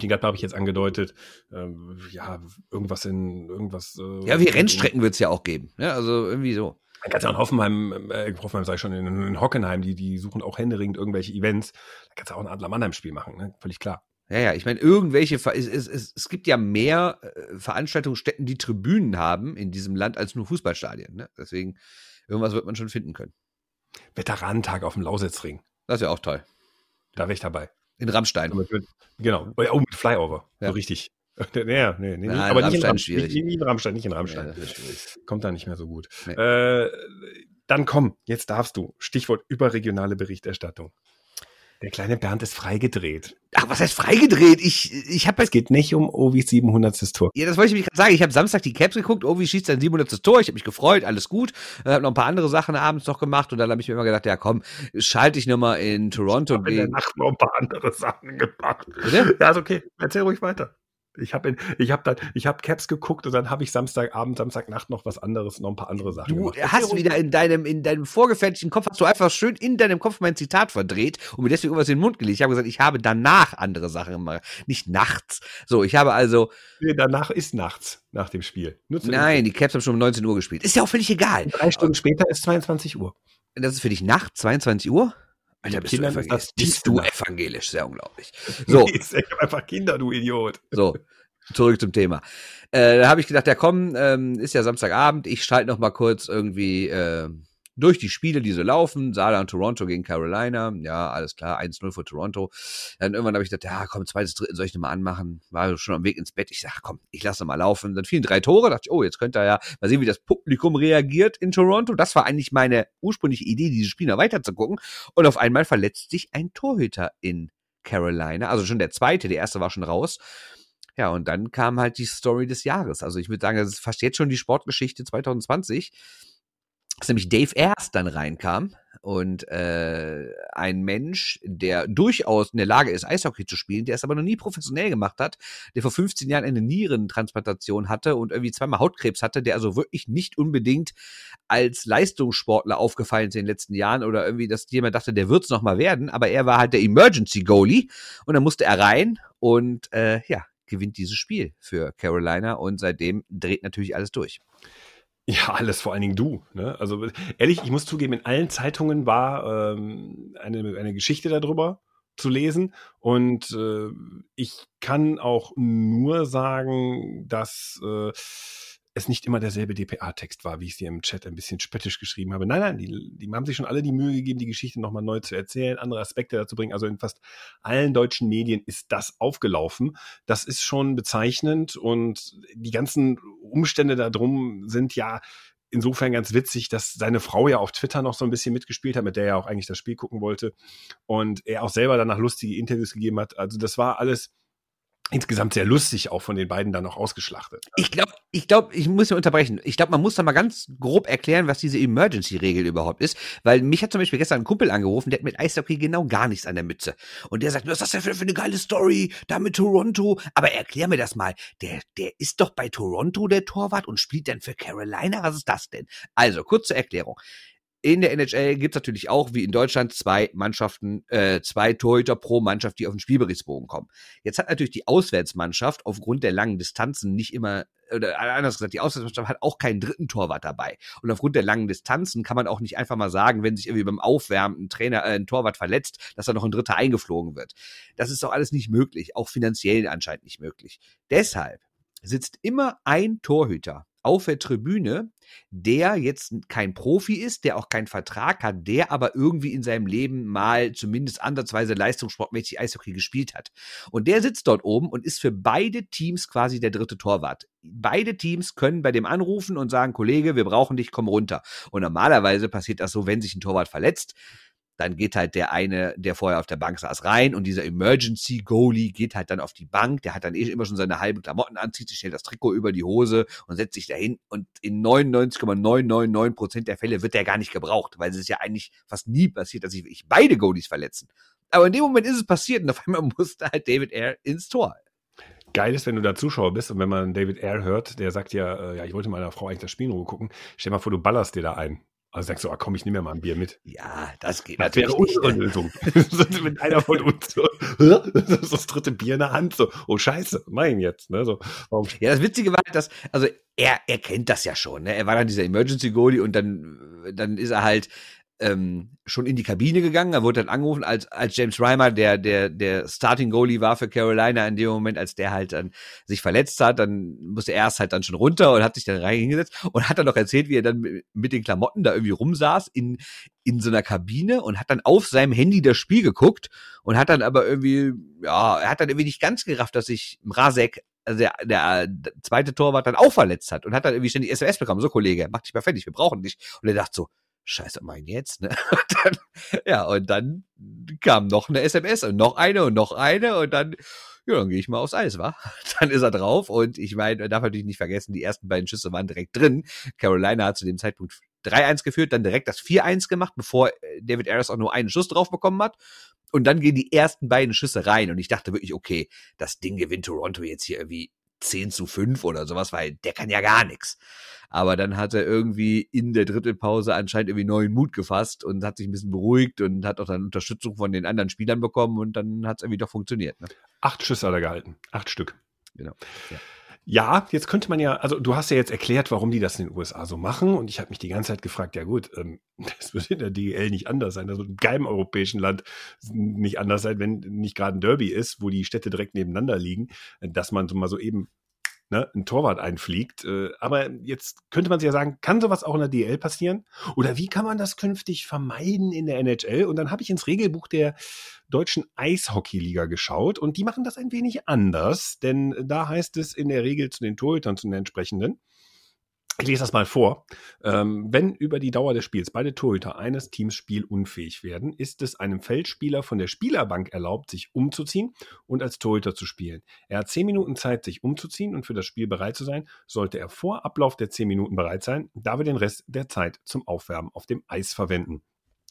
Die Gladbach habe ich jetzt angedeutet. Ähm, ja, irgendwas in irgendwas. Äh, ja, wie Rennstrecken wird es ja auch geben. Ja, ne? also irgendwie so. Kannst du auch in Hoffenheim, äh, Hoffenheim sag ich schon, in, in Hockenheim, die, die suchen auch händeringend irgendwelche Events. Da kannst du auch ein Adler Mannheim-Spiel machen, ne? völlig klar. Ja, ja, ich meine, irgendwelche, es, es, es, gibt ja mehr äh, Veranstaltungsstätten, die Tribünen haben in diesem Land als nur Fußballstadien. Ne? Deswegen, irgendwas wird man schon finden können. Veteranentag auf dem Lausitzring. Das wäre auch toll. Da wäre ich dabei. In Rammstein. Genau. Oh, mit Flyover. Ja. So richtig. [laughs] Nee, nee, nee, Nein, aber nicht in, schwierig. nicht, nicht in Rammstein, nicht in Rammstein. Ja. Kommt da nicht mehr so gut. Nee. Äh, dann komm, jetzt darfst du. Stichwort überregionale Berichterstattung. Der kleine Bernd ist freigedreht. Ach, was heißt freigedreht? Ich, ich habe Es geht nicht um Ovis 700. Tor. Ja, das wollte ich mich gerade sagen. Ich habe Samstag die Caps geguckt. Wie schießt sein 700. Tor? Ich habe mich gefreut, alles gut. Habe noch ein paar andere Sachen abends noch gemacht und dann habe ich mir immer gedacht, ja komm, schalte ich nochmal in Toronto Ich habe in der. Nacht noch ein paar andere Sachen gemacht. Bitte? Ja, ist okay. Erzähl ruhig weiter. Ich habe ich hab dann, ich habe Caps geguckt und dann habe ich Samstagabend, Samstagnacht noch was anderes, noch ein paar andere Sachen Du gemacht. Erzähl hast wieder in deinem, in deinem vorgefertigten Kopf, hast du einfach schön in deinem Kopf mein Zitat verdreht und mir deswegen irgendwas in den Mund gelegt. Ich habe gesagt, ich habe danach andere Sachen gemacht, nicht nachts. So, ich habe also, Nee, danach ist nachts, nach dem Spiel. Nein, die Caps haben schon um 19 Uhr gespielt. Ist ja auch völlig egal. Drei Stunden später ist 22 Uhr. Das ist für dich Nacht, 22 Uhr? Alter, bist du Kindern ist evangelisch. das Bist du evangelisch, sehr unglaublich. [laughs] So, Ich hab einfach Kinder, du Idiot. So, zurück zum Thema. Äh, da habe ich gedacht, ja komm, ähm, ist ja Samstagabend, ich schalte noch mal kurz irgendwie äh, durch die Spiele, die so laufen. Saarland, Toronto gegen Carolina. Ja, alles klar, 1-0 für Toronto. Dann irgendwann habe ich gedacht, ja komm, zweites, drittes soll ich noch mal anmachen. War schon am Weg ins Bett. Ich sag, komm, ich lasse mal laufen. Dann fielen drei Tore. Dachte ich, oh, jetzt könnte er ja mal sehen, wie das Publikum reagiert in Toronto. Das war eigentlich meine ursprüngliche Idee, dieses Spiel noch weiter zu gucken. Und auf einmal verletzt sich ein Torhüter in Carolina. Also schon der zweite, der erste war schon raus. Ja, und dann kam halt die Story des Jahres. Also ich würde sagen, das ist fast jetzt schon die Sportgeschichte 2020. Dass nämlich Dave Erst dann reinkam und äh, ein Mensch, der durchaus in der Lage ist, Eishockey zu spielen, der es aber noch nie professionell gemacht hat, der vor 15 Jahren eine Nierentransplantation hatte und irgendwie zweimal Hautkrebs hatte, der also wirklich nicht unbedingt als Leistungssportler aufgefallen ist in den letzten Jahren oder irgendwie, dass jemand dachte, der wird's noch mal werden, aber er war halt der Emergency Goalie und dann musste er rein und äh, ja, gewinnt dieses Spiel für Carolina und seitdem dreht natürlich alles durch. Ja, alles, vor allen Dingen du. Ne? Also ehrlich, ich muss zugeben, in allen Zeitungen war ähm, eine, eine Geschichte darüber zu lesen. Und äh, ich kann auch nur sagen, dass äh, es nicht immer derselbe DPA-Text war, wie ich dir im Chat ein bisschen spöttisch geschrieben habe. Nein, nein, die, die haben sich schon alle die Mühe gegeben, die Geschichte nochmal neu zu erzählen, andere Aspekte dazu bringen. Also in fast allen deutschen Medien ist das aufgelaufen. Das ist schon bezeichnend und die ganzen Umstände da drum sind ja insofern ganz witzig, dass seine Frau ja auf Twitter noch so ein bisschen mitgespielt hat, mit der er auch eigentlich das Spiel gucken wollte und er auch selber danach lustige Interviews gegeben hat. Also das war alles insgesamt sehr lustig auch von den beiden dann noch ausgeschlachtet. Ich glaube, ich glaube, ich muss ja unterbrechen. Ich glaube, man muss da mal ganz grob erklären, was diese Emergency-Regel überhaupt ist. Weil mich hat zum Beispiel gestern ein Kumpel angerufen, der hat mit Eishockey genau gar nichts an der Mütze. Und der sagt, was ist das denn für, eine geile Story? Da mit Toronto. Aber erklär mir das mal. Der, der ist doch bei Toronto der Torwart und spielt dann für Carolina. Was ist das denn? Also, kurze Erklärung. In der NHL gibt es natürlich auch, wie in Deutschland, zwei Mannschaften, äh, zwei Torhüter pro Mannschaft, die auf den Spielberichtsbogen kommen. Jetzt hat natürlich die Auswärtsmannschaft aufgrund der langen Distanzen nicht immer, oder anders gesagt, die Auswärtsmannschaft hat auch keinen dritten Torwart dabei. Und aufgrund der langen Distanzen kann man auch nicht einfach mal sagen, wenn sich irgendwie beim Aufwärmen ein Trainer, äh, ein Torwart verletzt, dass da noch ein dritter eingeflogen wird. Das ist doch alles nicht möglich, auch finanziell anscheinend nicht möglich. Deshalb sitzt immer ein Torhüter auf der Tribüne, der jetzt kein Profi ist, der auch keinen Vertrag hat, der aber irgendwie in seinem Leben mal zumindest ansatzweise leistungssportmäßig Eishockey gespielt hat. Und der sitzt dort oben und ist für beide Teams quasi der dritte Torwart. Beide Teams können bei dem anrufen und sagen, Kollege, wir brauchen dich, komm runter. Und normalerweise passiert das so, wenn sich ein Torwart verletzt, dann geht halt der eine, der vorher auf der Bank saß, rein und dieser Emergency Goalie geht halt dann auf die Bank. Der hat dann eh immer schon seine halben Klamotten an, zieht sich schnell das Trikot über die Hose und setzt sich dahin. Und in 99,999 Prozent der Fälle wird der gar nicht gebraucht, weil es ist ja eigentlich fast nie passiert, dass sich beide Goalies verletzen. Aber in dem Moment ist es passiert und auf einmal [laughs] musste halt David Air ins Tor. Geil ist, wenn du da Zuschauer bist und wenn man David Ayer hört, der sagt ja, äh, ja, ich wollte meiner Frau eigentlich das Spiel in Ruhe gucken. Stell mal vor, du ballerst dir da ein. Also sagst du, ah, komm, ich nehme mir mal ein Bier mit. Ja, das geht Das wäre natürlich unsere nicht. Lösung. [laughs] Wenn einer von uns so, so das dritte Bier in der Hand, so, oh scheiße, mein jetzt, ne? So, warum Ja, das Witzige war halt, dass, also er, er kennt das ja schon, ne? Er war dann dieser Emergency Goalie und dann, dann ist er halt ähm, schon in die Kabine gegangen. Er wurde dann angerufen, als, als James Reimer, der, der, der Starting Goalie war für Carolina in dem Moment, als der halt dann sich verletzt hat, dann musste er erst halt dann schon runter und hat sich dann reingesetzt und hat dann noch erzählt, wie er dann mit den Klamotten da irgendwie rumsaß in, in so einer Kabine und hat dann auf seinem Handy das Spiel geguckt und hat dann aber irgendwie, ja, er hat dann irgendwie nicht ganz gerafft, dass sich Mrazek also der, der, zweite Torwart dann auch verletzt hat und hat dann irgendwie ständig SMS bekommen, so Kollege, mach dich mal fertig, wir brauchen dich. Und er dachte so, scheiße, mein jetzt, ne? [laughs] Und dann, ja, und dann kam noch eine SMS und noch eine und noch eine und dann, ja, dann gehe ich mal aufs Eis, wa? [laughs] Dann ist er drauf und ich meine, man darf natürlich nicht vergessen, die ersten beiden Schüsse waren direkt drin. Carolina hat zu dem Zeitpunkt 3-1 geführt, dann direkt das 4-1 gemacht, bevor äh, David Ayers auch nur einen Schuss drauf bekommen hat. Und dann gehen die ersten beiden Schüsse rein und ich dachte wirklich, okay, das Ding gewinnt Toronto jetzt hier irgendwie 10 zu 5 oder sowas, weil der kann ja gar nichts. Aber dann hat er irgendwie in der Drittelpause anscheinend irgendwie neuen Mut gefasst und hat sich ein bisschen beruhigt und hat auch dann Unterstützung von den anderen Spielern bekommen und dann hat es irgendwie doch funktioniert. Ne? Acht Schüsse hat er gehalten. Acht Stück. Genau. Ja. Ja, jetzt könnte man ja, also du hast ja jetzt erklärt, warum die das in den USA so machen. Und ich habe mich die ganze Zeit gefragt, ja gut, ähm, [laughs] das wird in der DEL nicht anders sein, also in keinem europäischen Land nicht anders sein, wenn nicht gerade ein Derby ist, wo die Städte direkt nebeneinander liegen, dass man so mal so eben ne, ein Torwart einfliegt. Äh, aber jetzt könnte man sich ja sagen, kann sowas auch in der DL passieren? Oder wie kann man das künftig vermeiden in der NHL? Und dann habe ich ins Regelbuch der deutschen Eishockeyliga geschaut und die machen das ein wenig anders, denn da heißt es in der Regel zu den Torhütern, zu den entsprechenden, ich lese das mal vor. Ähm, wenn über die Dauer des Spiels beide Torhüter eines Teams spielunfähig werden, ist es einem Feldspieler von der Spielerbank erlaubt, sich umzuziehen und als Torhüter zu spielen. Er hat zehn Minuten Zeit, sich umzuziehen und für das Spiel bereit zu sein. Sollte er vor Ablauf der zehn Minuten bereit sein, darf er den Rest der Zeit zum Aufwärmen auf dem Eis verwenden.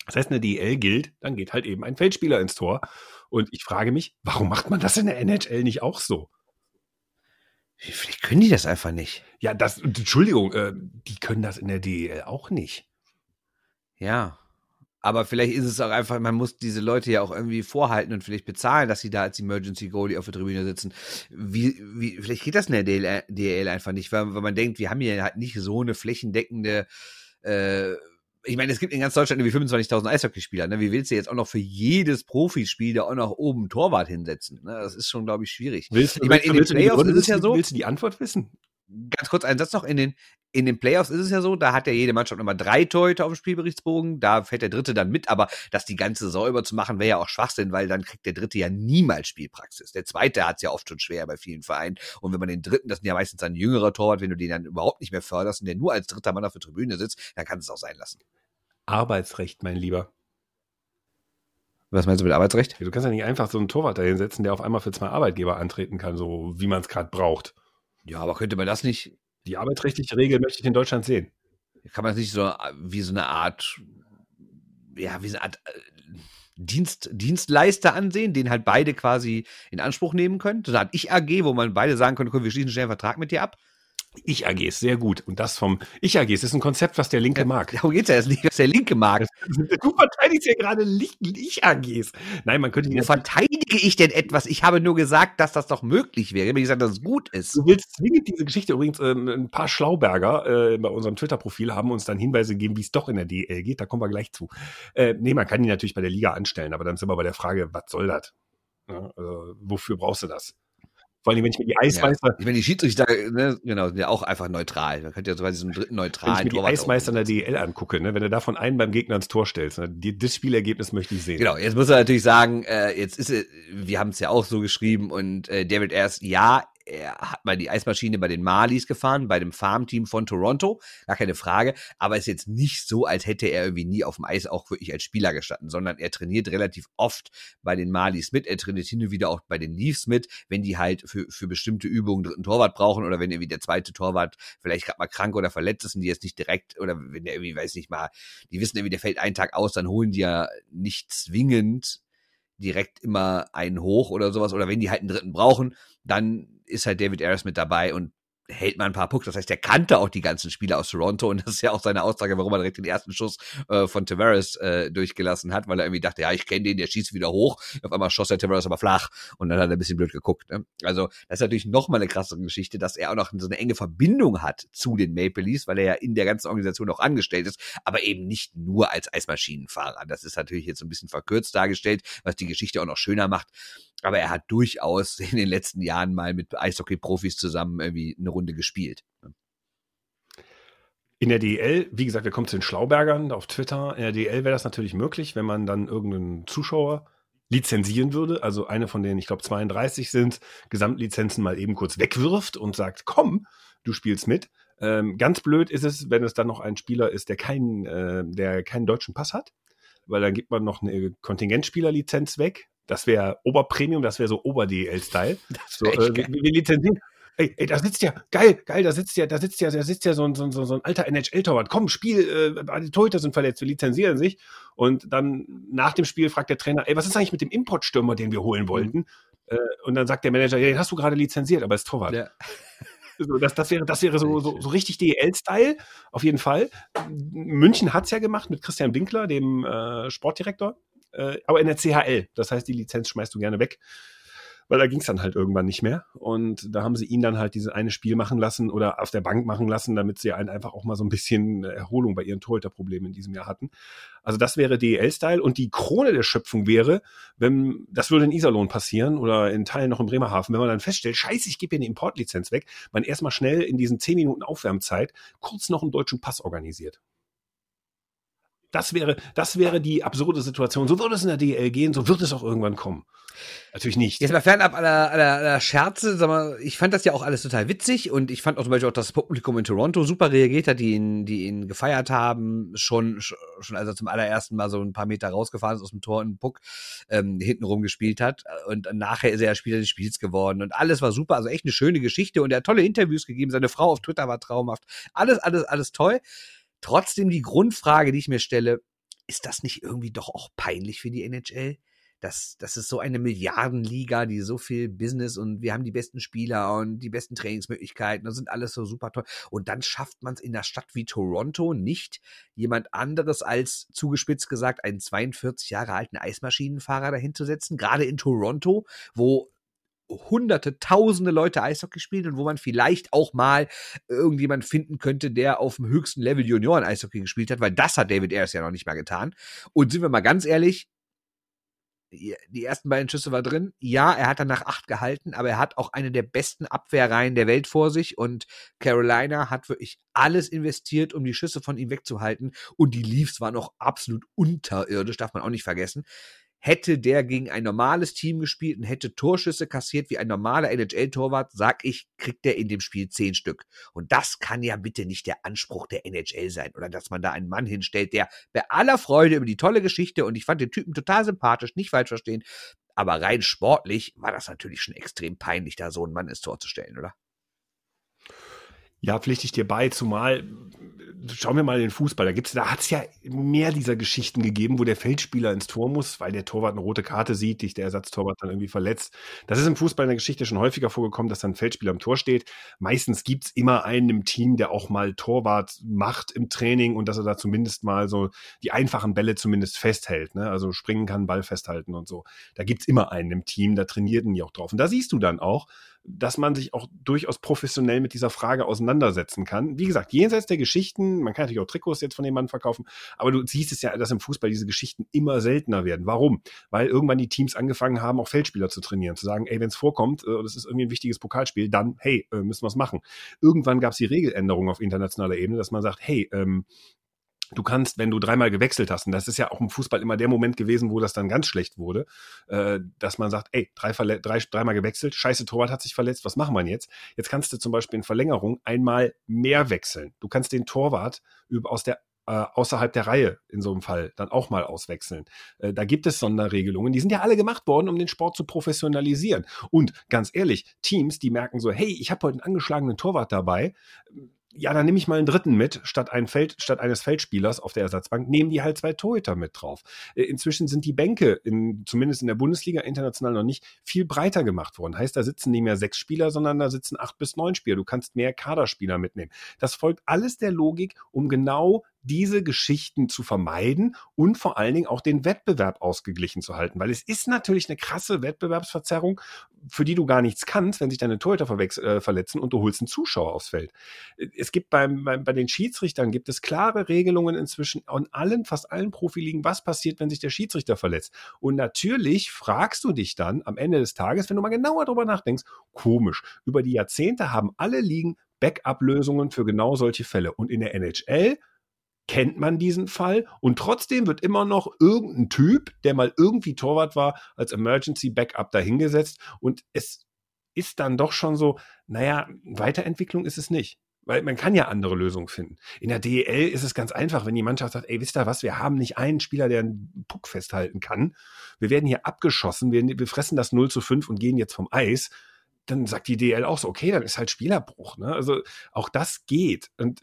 Das heißt, eine DL gilt, dann geht halt eben ein Feldspieler ins Tor. Und ich frage mich, warum macht man das in der NHL nicht auch so? Vielleicht können die das einfach nicht. Ja, das, Entschuldigung, äh, die können das in der DEL auch nicht. Ja. Aber vielleicht ist es auch einfach, man muss diese Leute ja auch irgendwie vorhalten und vielleicht bezahlen, dass sie da als Emergency Goalie auf der Tribüne sitzen. Wie, wie, vielleicht geht das in der DL, DL einfach nicht, weil, weil man denkt, wir haben hier halt nicht so eine flächendeckende äh, ich meine, es gibt in ganz Deutschland irgendwie 25.000 Eishockeyspieler. Ne? Wie willst du jetzt auch noch für jedes Profispiel da auch noch oben Torwart hinsetzen? Ne? Das ist schon, glaube ich, schwierig. Willst, ich meine, in den Playoffs ist es ja so. Willst du die Antwort wissen? Ganz kurz einen Satz noch. In den, in den Playoffs ist es ja so, da hat ja jede Mannschaft immer drei Torhüter auf dem Spielberichtsbogen. Da fällt der Dritte dann mit. Aber das die ganze Saison über zu machen, wäre ja auch Schwachsinn, weil dann kriegt der Dritte ja niemals Spielpraxis. Der Zweite hat es ja oft schon schwer bei vielen Vereinen. Und wenn man den Dritten, das sind ja meistens ein jüngerer Torwart, wenn du den dann überhaupt nicht mehr förderst und der nur als dritter Mann auf der Tribüne sitzt, dann kannst du es auch sein lassen. Arbeitsrecht, mein Lieber. Was meinst du mit Arbeitsrecht? Du kannst ja nicht einfach so einen Torwart dahin setzen, der auf einmal für zwei Arbeitgeber antreten kann, so wie man es gerade braucht. Ja, aber könnte man das nicht? Die arbeitsrechtliche Regel möchte ich in Deutschland sehen. Kann man es nicht so wie so eine Art, ja, wie so eine Art äh, Dienst, Dienstleister ansehen, den halt beide quasi in Anspruch nehmen können? So eine Art Ich-AG, wo man beide sagen könnte, wir schließen schnell einen Vertrag mit dir ab? Ich-AGs, sehr gut. Und das vom Ich-AGs ist ein Konzept, was der Linke ja, mag. Darum geht's ja jetzt nicht, was der Linke mag. Du verteidigst ja gerade Ich-AGs. Nein, man könnte... Wo verteidige ich denn etwas? Ich habe nur gesagt, dass das doch möglich wäre. Ich habe gesagt, dass es gut ist. Du willst zwingend diese Geschichte übrigens, ähm, ein paar Schlauberger äh, bei unserem Twitter-Profil haben uns dann Hinweise gegeben, wie es doch in der DL geht. Da kommen wir gleich zu. Äh, nee, man kann die natürlich bei der Liga anstellen, aber dann sind wir bei der Frage, was soll das? Ja, äh, wofür brauchst du das? Vor allem, wenn ich mir die Eismeister. Ja. Ich meine, die Schiedsrichter, ne, genau, sind ja auch einfach neutral. Man könnte ja quasi so einen dritten neutralen Wenn ich mir die Eismeister in der DL angucke, ne, wenn du davon einen beim Gegner ins Tor stellst, ne, die, das Spielergebnis möchte ich sehen. Genau, jetzt muss er natürlich sagen, äh, jetzt ist wir haben es ja auch so geschrieben und äh, David erst, ja, er hat mal die Eismaschine bei den Marlies gefahren, bei dem Farmteam von Toronto, gar keine Frage, aber ist jetzt nicht so, als hätte er irgendwie nie auf dem Eis auch wirklich als Spieler gestanden, sondern er trainiert relativ oft bei den Marlies mit, er trainiert hin und wieder auch bei den Leafs mit, wenn die halt für, für bestimmte Übungen dritten Torwart brauchen oder wenn irgendwie der zweite Torwart vielleicht gerade mal krank oder verletzt ist und die jetzt nicht direkt oder wenn der irgendwie, weiß nicht mal, die wissen irgendwie, der fällt einen Tag aus, dann holen die ja nicht zwingend direkt immer einen hoch oder sowas. Oder wenn die halt einen dritten brauchen, dann ist halt David Ayers mit dabei und hält man ein paar Pucks. Das heißt, er kannte auch die ganzen Spieler aus Toronto und [laughs] das ist ja auch seine Aussage, warum er direkt den ersten Schuss äh, von Tavares äh, durchgelassen hat, weil er irgendwie dachte, ja, ich kenne den, der schießt wieder hoch. Auf einmal schoss der Tavares aber flach und dann hat er ein bisschen blöd geguckt. Ne? Also das ist natürlich noch mal eine krassere Geschichte, dass er auch noch so eine enge Verbindung hat zu den Maple Leafs, weil er ja in der ganzen Organisation auch angestellt ist, aber eben nicht nur als Eismaschinenfahrer. Das ist natürlich jetzt so ein bisschen verkürzt dargestellt, was die Geschichte auch noch schöner macht. Aber er hat durchaus [laughs] in den letzten Jahren mal mit Eishockey-Profis zusammen irgendwie eine Runde gespielt. Ne? In der DL, wie gesagt, wir kommen zu den Schlaubergern auf Twitter. In der DL wäre das natürlich möglich, wenn man dann irgendeinen Zuschauer lizenzieren würde, also eine von den, ich glaube, 32 sind, Gesamtlizenzen mal eben kurz wegwirft und sagt, komm, du spielst mit. Ähm, ganz blöd ist es, wenn es dann noch ein Spieler ist, der keinen, äh, der keinen deutschen Pass hat, weil dann gibt man noch eine Kontingentspielerlizenz weg. Das wäre Oberpremium, das wäre so Ober-DL-Style. [laughs] So, äh, wir, wir lizenzieren, ey, ey, da sitzt ja, geil, geil, da sitzt ja, da sitzt ja, da sitzt ja so ein, so ein, so ein alter NHL-Torwart. Komm, Spiel, äh, die Torhüter sind verletzt, wir lizenzieren sich. Und dann nach dem Spiel fragt der Trainer, ey, was ist eigentlich mit dem Importstürmer, den wir holen wollten? Mhm. Äh, und dann sagt der Manager, ja, den hast du gerade lizenziert, aber ist Torwart. Ja. [laughs] So, das, das wäre, das wäre so, so, so richtig DEL-Style, auf jeden Fall. München hat's ja gemacht mit Christian Winkler, dem äh, Sportdirektor, äh, aber in der CHL. Das heißt, die Lizenz schmeißt du gerne weg weil da ging es dann halt irgendwann nicht mehr. Und da haben sie ihn dann halt diese eine Spiel machen lassen oder auf der Bank machen lassen, damit sie einen einfach auch mal so ein bisschen Erholung bei ihren Torhüterproblemen in diesem Jahr hatten. Also das wäre DEL-Style und die Krone der Schöpfung wäre, wenn, das würde in Iserlohn passieren oder in Teilen noch in Bremerhaven, wenn man dann feststellt, scheiße, ich gebe hier eine Importlizenz weg, man erstmal schnell in diesen 10 Minuten Aufwärmzeit kurz noch einen deutschen Pass organisiert. Das wäre, das wäre die absurde Situation. So würde es in der DL gehen, so wird es auch irgendwann kommen. Natürlich nicht. Jetzt mal fernab aller, aller, aller Scherze, sag mal, ich fand das ja auch alles total witzig und ich fand auch zum Beispiel auch, das Publikum in Toronto super reagiert hat, die ihn, die ihn gefeiert haben, schon, schon als er zum allerersten Mal so ein paar Meter rausgefahren ist aus dem Tor und Puck ähm, hintenrum gespielt hat und nachher ist er ja Spieler des Spiels geworden und alles war super, also echt eine schöne Geschichte und er hat tolle Interviews gegeben, seine Frau auf Twitter war traumhaft, alles, alles, alles toll. Trotzdem die Grundfrage, die ich mir stelle, ist das nicht irgendwie doch auch peinlich für die NHL? Das, das ist so eine Milliardenliga, die so viel Business und wir haben die besten Spieler und die besten Trainingsmöglichkeiten und sind alles so super toll. Und dann schafft man es in einer Stadt wie Toronto nicht, jemand anderes als zugespitzt gesagt einen 42 Jahre alten Eismaschinenfahrer dahin zu setzen, gerade in Toronto, wo hunderte, tausende Leute Eishockey spielen und wo man vielleicht auch mal irgendjemand finden könnte, der auf dem höchsten Level Junioren Eishockey gespielt hat, weil das hat David Ayers ja noch nicht mal getan. Und sind wir mal ganz ehrlich, die ersten beiden Schüsse war drin. Ja, er hat dann nach acht gehalten, aber er hat auch eine der besten Abwehrreihen der Welt vor sich und Carolina hat wirklich alles investiert, um die Schüsse von ihm wegzuhalten und die Leafs waren auch absolut unterirdisch, darf man auch nicht vergessen. Hätte der gegen ein normales Team gespielt und hätte Torschüsse kassiert wie ein normaler NHL-Torwart, sag ich, kriegt er in dem Spiel zehn Stück. Und das kann ja bitte nicht der Anspruch der NHL sein. Oder dass man da einen Mann hinstellt, der bei aller Freude über die tolle Geschichte und ich fand den Typen total sympathisch, nicht falsch verstehen, aber rein sportlich war das natürlich schon extrem peinlich, da so einen Mann ins Tor zu stellen, oder? Ja, pflichte ich dir bei, zumal schauen wir mal den Fußball. Da gibt's, da hat's ja mehr dieser Geschichten gegeben, wo der Feldspieler ins Tor muss, weil der Torwart eine rote Karte sieht, dich der Ersatztorwart dann irgendwie verletzt. Das ist im Fußball in der Geschichte schon häufiger vorgekommen, dass dann ein Feldspieler im Tor steht. Meistens gibt's immer einen im Team, der auch mal Torwart macht im Training und dass er da zumindest mal so die einfachen Bälle zumindest festhält. Ne? Also springen kann, Ball festhalten und so. Da gibt's immer einen im Team, da trainieren die auch drauf. Und da siehst du dann auch, dass man sich auch durchaus professionell mit dieser Frage auseinandersetzen kann. Wie gesagt, jenseits der Geschichten, man kann natürlich auch Trikots jetzt von dem Mann verkaufen, aber du siehst es ja, dass im Fußball diese Geschichten immer seltener werden. Warum? Weil irgendwann die Teams angefangen haben, auch Feldspieler zu trainieren, zu sagen, ey, wenn es vorkommt, äh, das ist irgendwie ein wichtiges Pokalspiel, dann, hey, äh, müssen wir es machen. Irgendwann gab es die Regeländerung auf internationaler Ebene, dass man sagt, hey, ähm, du kannst, wenn du dreimal gewechselt hast, und das ist ja auch im Fußball immer der Moment gewesen, wo das dann ganz schlecht wurde, äh, dass man sagt, ey, drei drei, dreimal gewechselt, scheiße, Torwart hat sich verletzt, was machen wir jetzt? Jetzt kannst du zum Beispiel in Verlängerung einmal mehr wechseln. Du kannst den Torwart aus der äh, außerhalb der Reihe in so einem Fall dann auch mal auswechseln. Äh, da gibt es Sonderregelungen, die sind ja alle gemacht worden, um den Sport zu professionalisieren. Und ganz ehrlich, Teams, die merken so, hey, ich habe heute einen angeschlagenen Torwart dabei, ja, dann nehme ich mal einen dritten mit, statt, ein Feld, statt eines Feldspielers auf der Ersatzbank, nehmen die halt zwei Torhüter mit drauf. Äh, inzwischen sind die Bänke, in, zumindest in der Bundesliga, international noch nicht, viel breiter gemacht worden. Heißt, da sitzen nicht mehr sechs Spieler, sondern da sitzen acht bis neun Spieler. Du kannst mehr Kaderspieler mitnehmen. Das folgt alles der Logik, um genau diese Geschichten zu vermeiden und vor allen Dingen auch den Wettbewerb ausgeglichen zu halten. Weil es ist natürlich eine krasse Wettbewerbsverzerrung, für die du gar nichts kannst, wenn sich deine Torhüter äh, verletzen und du holst einen Zuschauer aufs Feld. Es gibt beim, beim, bei den Schiedsrichtern gibt es klare Regelungen inzwischen an allen, fast allen Profiligen, was passiert, wenn sich der Schiedsrichter verletzt. Und natürlich fragst du dich dann am Ende des Tages, wenn du mal genauer drüber nachdenkst, komisch. Über die Jahrzehnte haben alle Ligen Backup-Lösungen für genau solche Fälle. Und in der NHL kennt man diesen Fall und trotzdem wird immer noch irgendein Typ, der mal irgendwie Torwart war, als Emergency Backup dahingesetzt und es ist dann doch schon so, naja, Weiterentwicklung ist es nicht. Weil man kann ja andere Lösungen finden. In der DEL ist es ganz einfach, wenn die Mannschaft sagt, ey, wisst ihr was, wir haben nicht einen Spieler, der einen Puck festhalten kann. Wir werden hier abgeschossen, wir, wir fressen das 0 zu 5 und gehen jetzt vom Eis. Dann sagt die DL auch so, okay, dann ist halt Spielerbruch. Ne? Also auch das geht. Und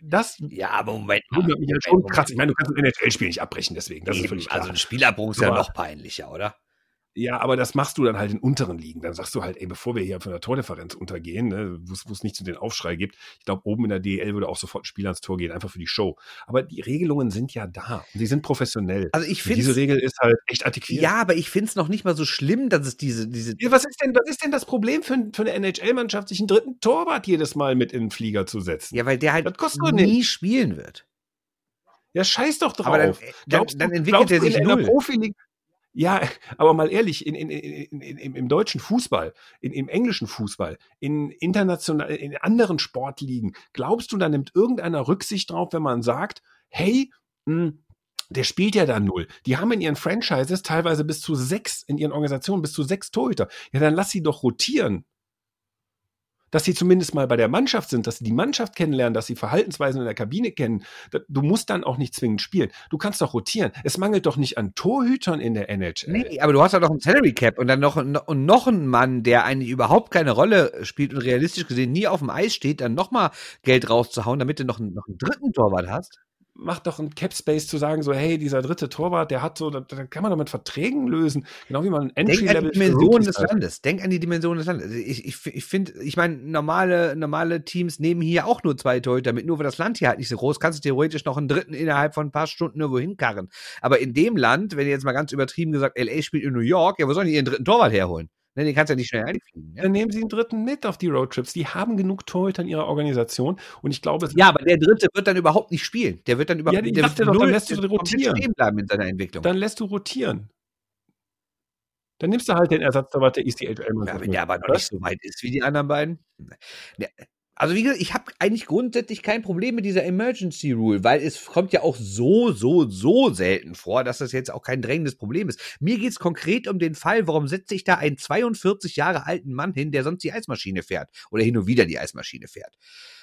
das ja, aber Moment, wundert mich ja schon krass. Ich meine, du kannst ein NHL-Spiel nicht abbrechen, deswegen. Das Eben, ist also ein Spielerbruch ist ja noch peinlicher, oder? Ja, aber das machst du dann halt in unteren Ligen. Dann sagst du halt, ey, bevor wir hier von der Tordifferenz untergehen, ne, wo es nicht zu den Aufschrei gibt, ich glaube, oben in der DL würde auch sofort ein Spiel ans Tor gehen, einfach für die Show. Aber die Regelungen sind ja da und die sind professionell. Also ich finde diese Regel ist halt echt antiquiert. Ja, aber ich finde es noch nicht mal so schlimm, dass es diese diese. Ja, was ist denn was ist denn das Problem für, für eine NHL-Mannschaft, sich einen dritten Torwart jedes Mal mit in den Flieger zu setzen? Ja, weil der halt nie spielen wird. Ja, scheiß doch drauf. Aber dann, dann, dann entwickelt er sich in null. Profiliga, ja, aber mal ehrlich, in, in, in, im deutschen Fußball, im englischen Fußball, in international, in anderen Sportligen, glaubst du, da nimmt irgendeiner Rücksicht drauf, wenn man sagt, hey, mh, hm, der spielt ja da null. Die haben in ihren Franchises teilweise bis zu sechs, in ihren Organisationen bis zu sechs Torhüter. Ja, dann lass sie doch rotieren dass sie zumindest mal bei der Mannschaft sind, dass sie die Mannschaft kennenlernen, dass sie Verhaltensweisen in der Kabine kennen. Du musst dann auch nicht zwingend spielen. Du kannst doch rotieren. Es mangelt doch nicht an Torhütern in der NHL. Nee, aber du hast ja noch einen Salary Cap und dann noch, und noch einen Mann, der eigentlich überhaupt keine Rolle spielt und realistisch gesehen nie auf dem Eis steht, dann nochmal Geld rauszuhauen, damit du noch einen, noch einen dritten Torwart hast macht doch ein Cap Space zu sagen, so, hey, dieser dritte Torwart, der hat so, da, da kann man doch mit Verträgen lösen. Genau wie man ein Entry-Level. Denk an die Dimension des Landes. Denk an die Dimension des Landes. Also ich, ich, ich finde, ich meine, normale, normale Teams nehmen hier auch nur zwei Torhüter mit, nur weil das Land hier halt nicht so groß, kannst du theoretisch noch einen dritten innerhalb von ein paar Stunden irgendwo hinkarren. Aber in dem Land, wenn ihr jetzt mal ganz übertrieben gesagt, LA spielt in New York, ja, wo sollen die ihren dritten Torwart herholen? Ne, den kannst du ja nicht schnell einfliegen. Ja? Dann nehmen sie einen dritten mit auf die Roadtrips. Die haben genug Torhüter in ihrer Organisation und ich glaube, ja, aber der dritte wird dann überhaupt nicht spielen. Der wird dann überhaupt ja, der doch, dann lässt du rotieren. Stehen bleiben in seiner Entwicklung. Dann lässt du rotieren. Dann nimmst du halt den Ersatztorwart der ECHL. Ja, wenn der aber noch nicht so weit ist wie die anderen beiden. Also wie gesagt, ich habe eigentlich grundsätzlich kein Problem mit dieser Emergency Rule, weil es kommt ja auch so, so, so selten vor, dass das jetzt auch kein drängendes Problem ist. Mir geht's konkret um den Fall, warum setze ich da einen 42 Jahre alten Mann hin, der sonst die Eismaschine fährt oder hin und wieder die Eismaschine fährt.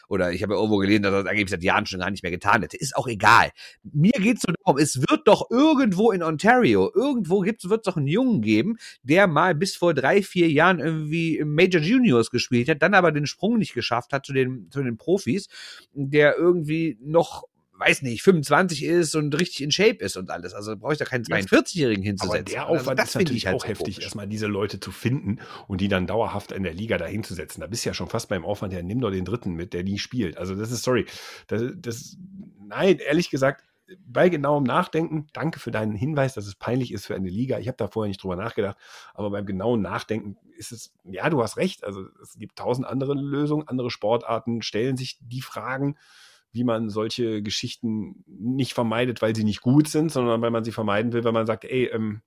Oder ich habe ja irgendwo gelesen, dass er das angeblich seit Jahren schon gar nicht mehr getan hätte. Ist auch egal. Mir geht's nur darum, es wird doch irgendwo in Ontario, irgendwo gibt's, wird es doch einen Jungen geben, der mal bis vor drei, vier Jahren irgendwie Major Juniors gespielt hat, dann aber den Sprung nicht geschafft hat zu den, zu den Profis, der irgendwie noch weiß nicht, 25 ist und richtig in Shape ist und alles. Also brauche ich da keinen 42-Jährigen hinzusetzen. Aber der Aufwand also das ist natürlich halt auch heftig, komisch. erstmal diese Leute zu finden und die dann dauerhaft in der Liga da hinzusetzen. Da bist du ja schon fast beim Aufwand, ja, nimm doch den dritten mit, der nie spielt. Also das ist, sorry, das, das nein, ehrlich gesagt, bei genauem Nachdenken, danke für deinen Hinweis, dass es peinlich ist für eine Liga. Ich habe da vorher nicht drüber nachgedacht, aber beim genauen Nachdenken ist es, ja, du hast recht. Also es gibt tausend andere Lösungen, andere Sportarten stellen sich die Fragen wie man solche Geschichten nicht vermeidet, weil sie nicht gut sind, sondern weil man sie vermeiden will, weil man sagt, ey, ähm,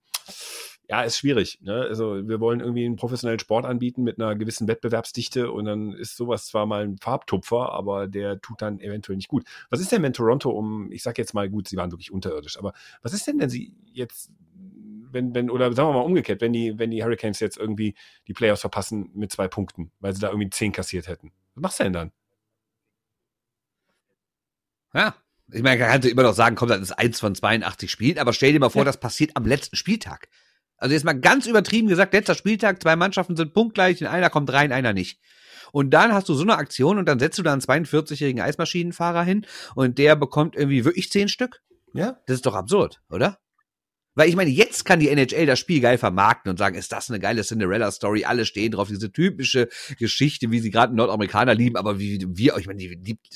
ja, ist schwierig. Ne? Also wir wollen irgendwie einen professionellen Sport anbieten mit einer gewissen Wettbewerbsdichte und dann ist sowas zwar mal ein Farbtupfer, aber der tut dann eventuell nicht gut. Was ist denn, wenn Toronto um, ich sag jetzt mal gut, sie waren wirklich unterirdisch, aber was ist denn, wenn sie jetzt wenn, wenn, oder sagen wir mal umgekehrt, wenn die, wenn die Hurricanes jetzt irgendwie die Playoffs verpassen mit zwei Punkten, weil sie da irgendwie zehn kassiert hätten. Was machst du denn dann? Ja. Ich meine, man kann immer noch sagen, komm, das ist eins von 82 Spielen, aber stell dir mal vor, ja. das passiert am letzten Spieltag. Also jetzt mal ganz übertrieben gesagt, letzter Spieltag, zwei Mannschaften sind punktgleich, in einer kommt rein, einer nicht. Und dann hast du so eine Aktion und dann setzt du da einen 42-jährigen Eismaschinenfahrer hin und der bekommt irgendwie wirklich zehn Stück. Ja? Das ist doch absurd, oder? Weil ich meine, jetzt kann die NHL das Spiel geil vermarkten und sagen, ist das eine geile Cinderella-Story, alle stehen drauf, diese typische Geschichte, wie sie gerade Nordamerikaner lieben, aber wie wir, ich meine, die liebt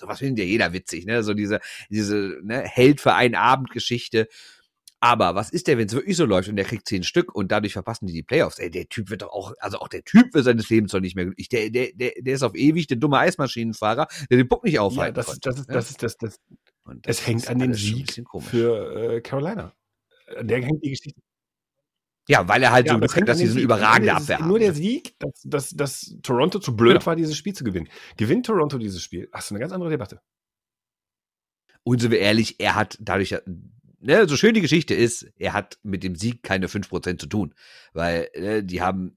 sowas findet ja jeder witzig, ne? So diese, diese ne, Held für einen Abend Geschichte. Aber was ist der, wenn es wirklich so läuft und der kriegt zehn Stück und dadurch verpassen die die Playoffs? Ey, der Typ wird doch auch, also auch der Typ wird seines Lebens doch nicht mehr glücklich. Der, der, der, der ist auf ewig der dumme Eismaschinenfahrer, der den Puck nicht aufhalten ja, das, konnte. das, ist, ne? das ist das, das, Und es hängt an ein Sieg für äh, Carolina. Der hängt die Geschichte. Ja, weil er halt so aber es Glück hängt dass so Sieg. überragende Abwehr Nur haben. der Sieg, dass, dass, dass Toronto zu blöd Genau. war, dieses Spiel zu gewinnen. Gewinnt Toronto dieses Spiel, hast du eine ganz andere Debatte. Und sind wir ehrlich, er hat dadurch, ja- ne, so schön die Geschichte ist, er hat mit dem Sieg keine 5% zu tun. Weil ne, die haben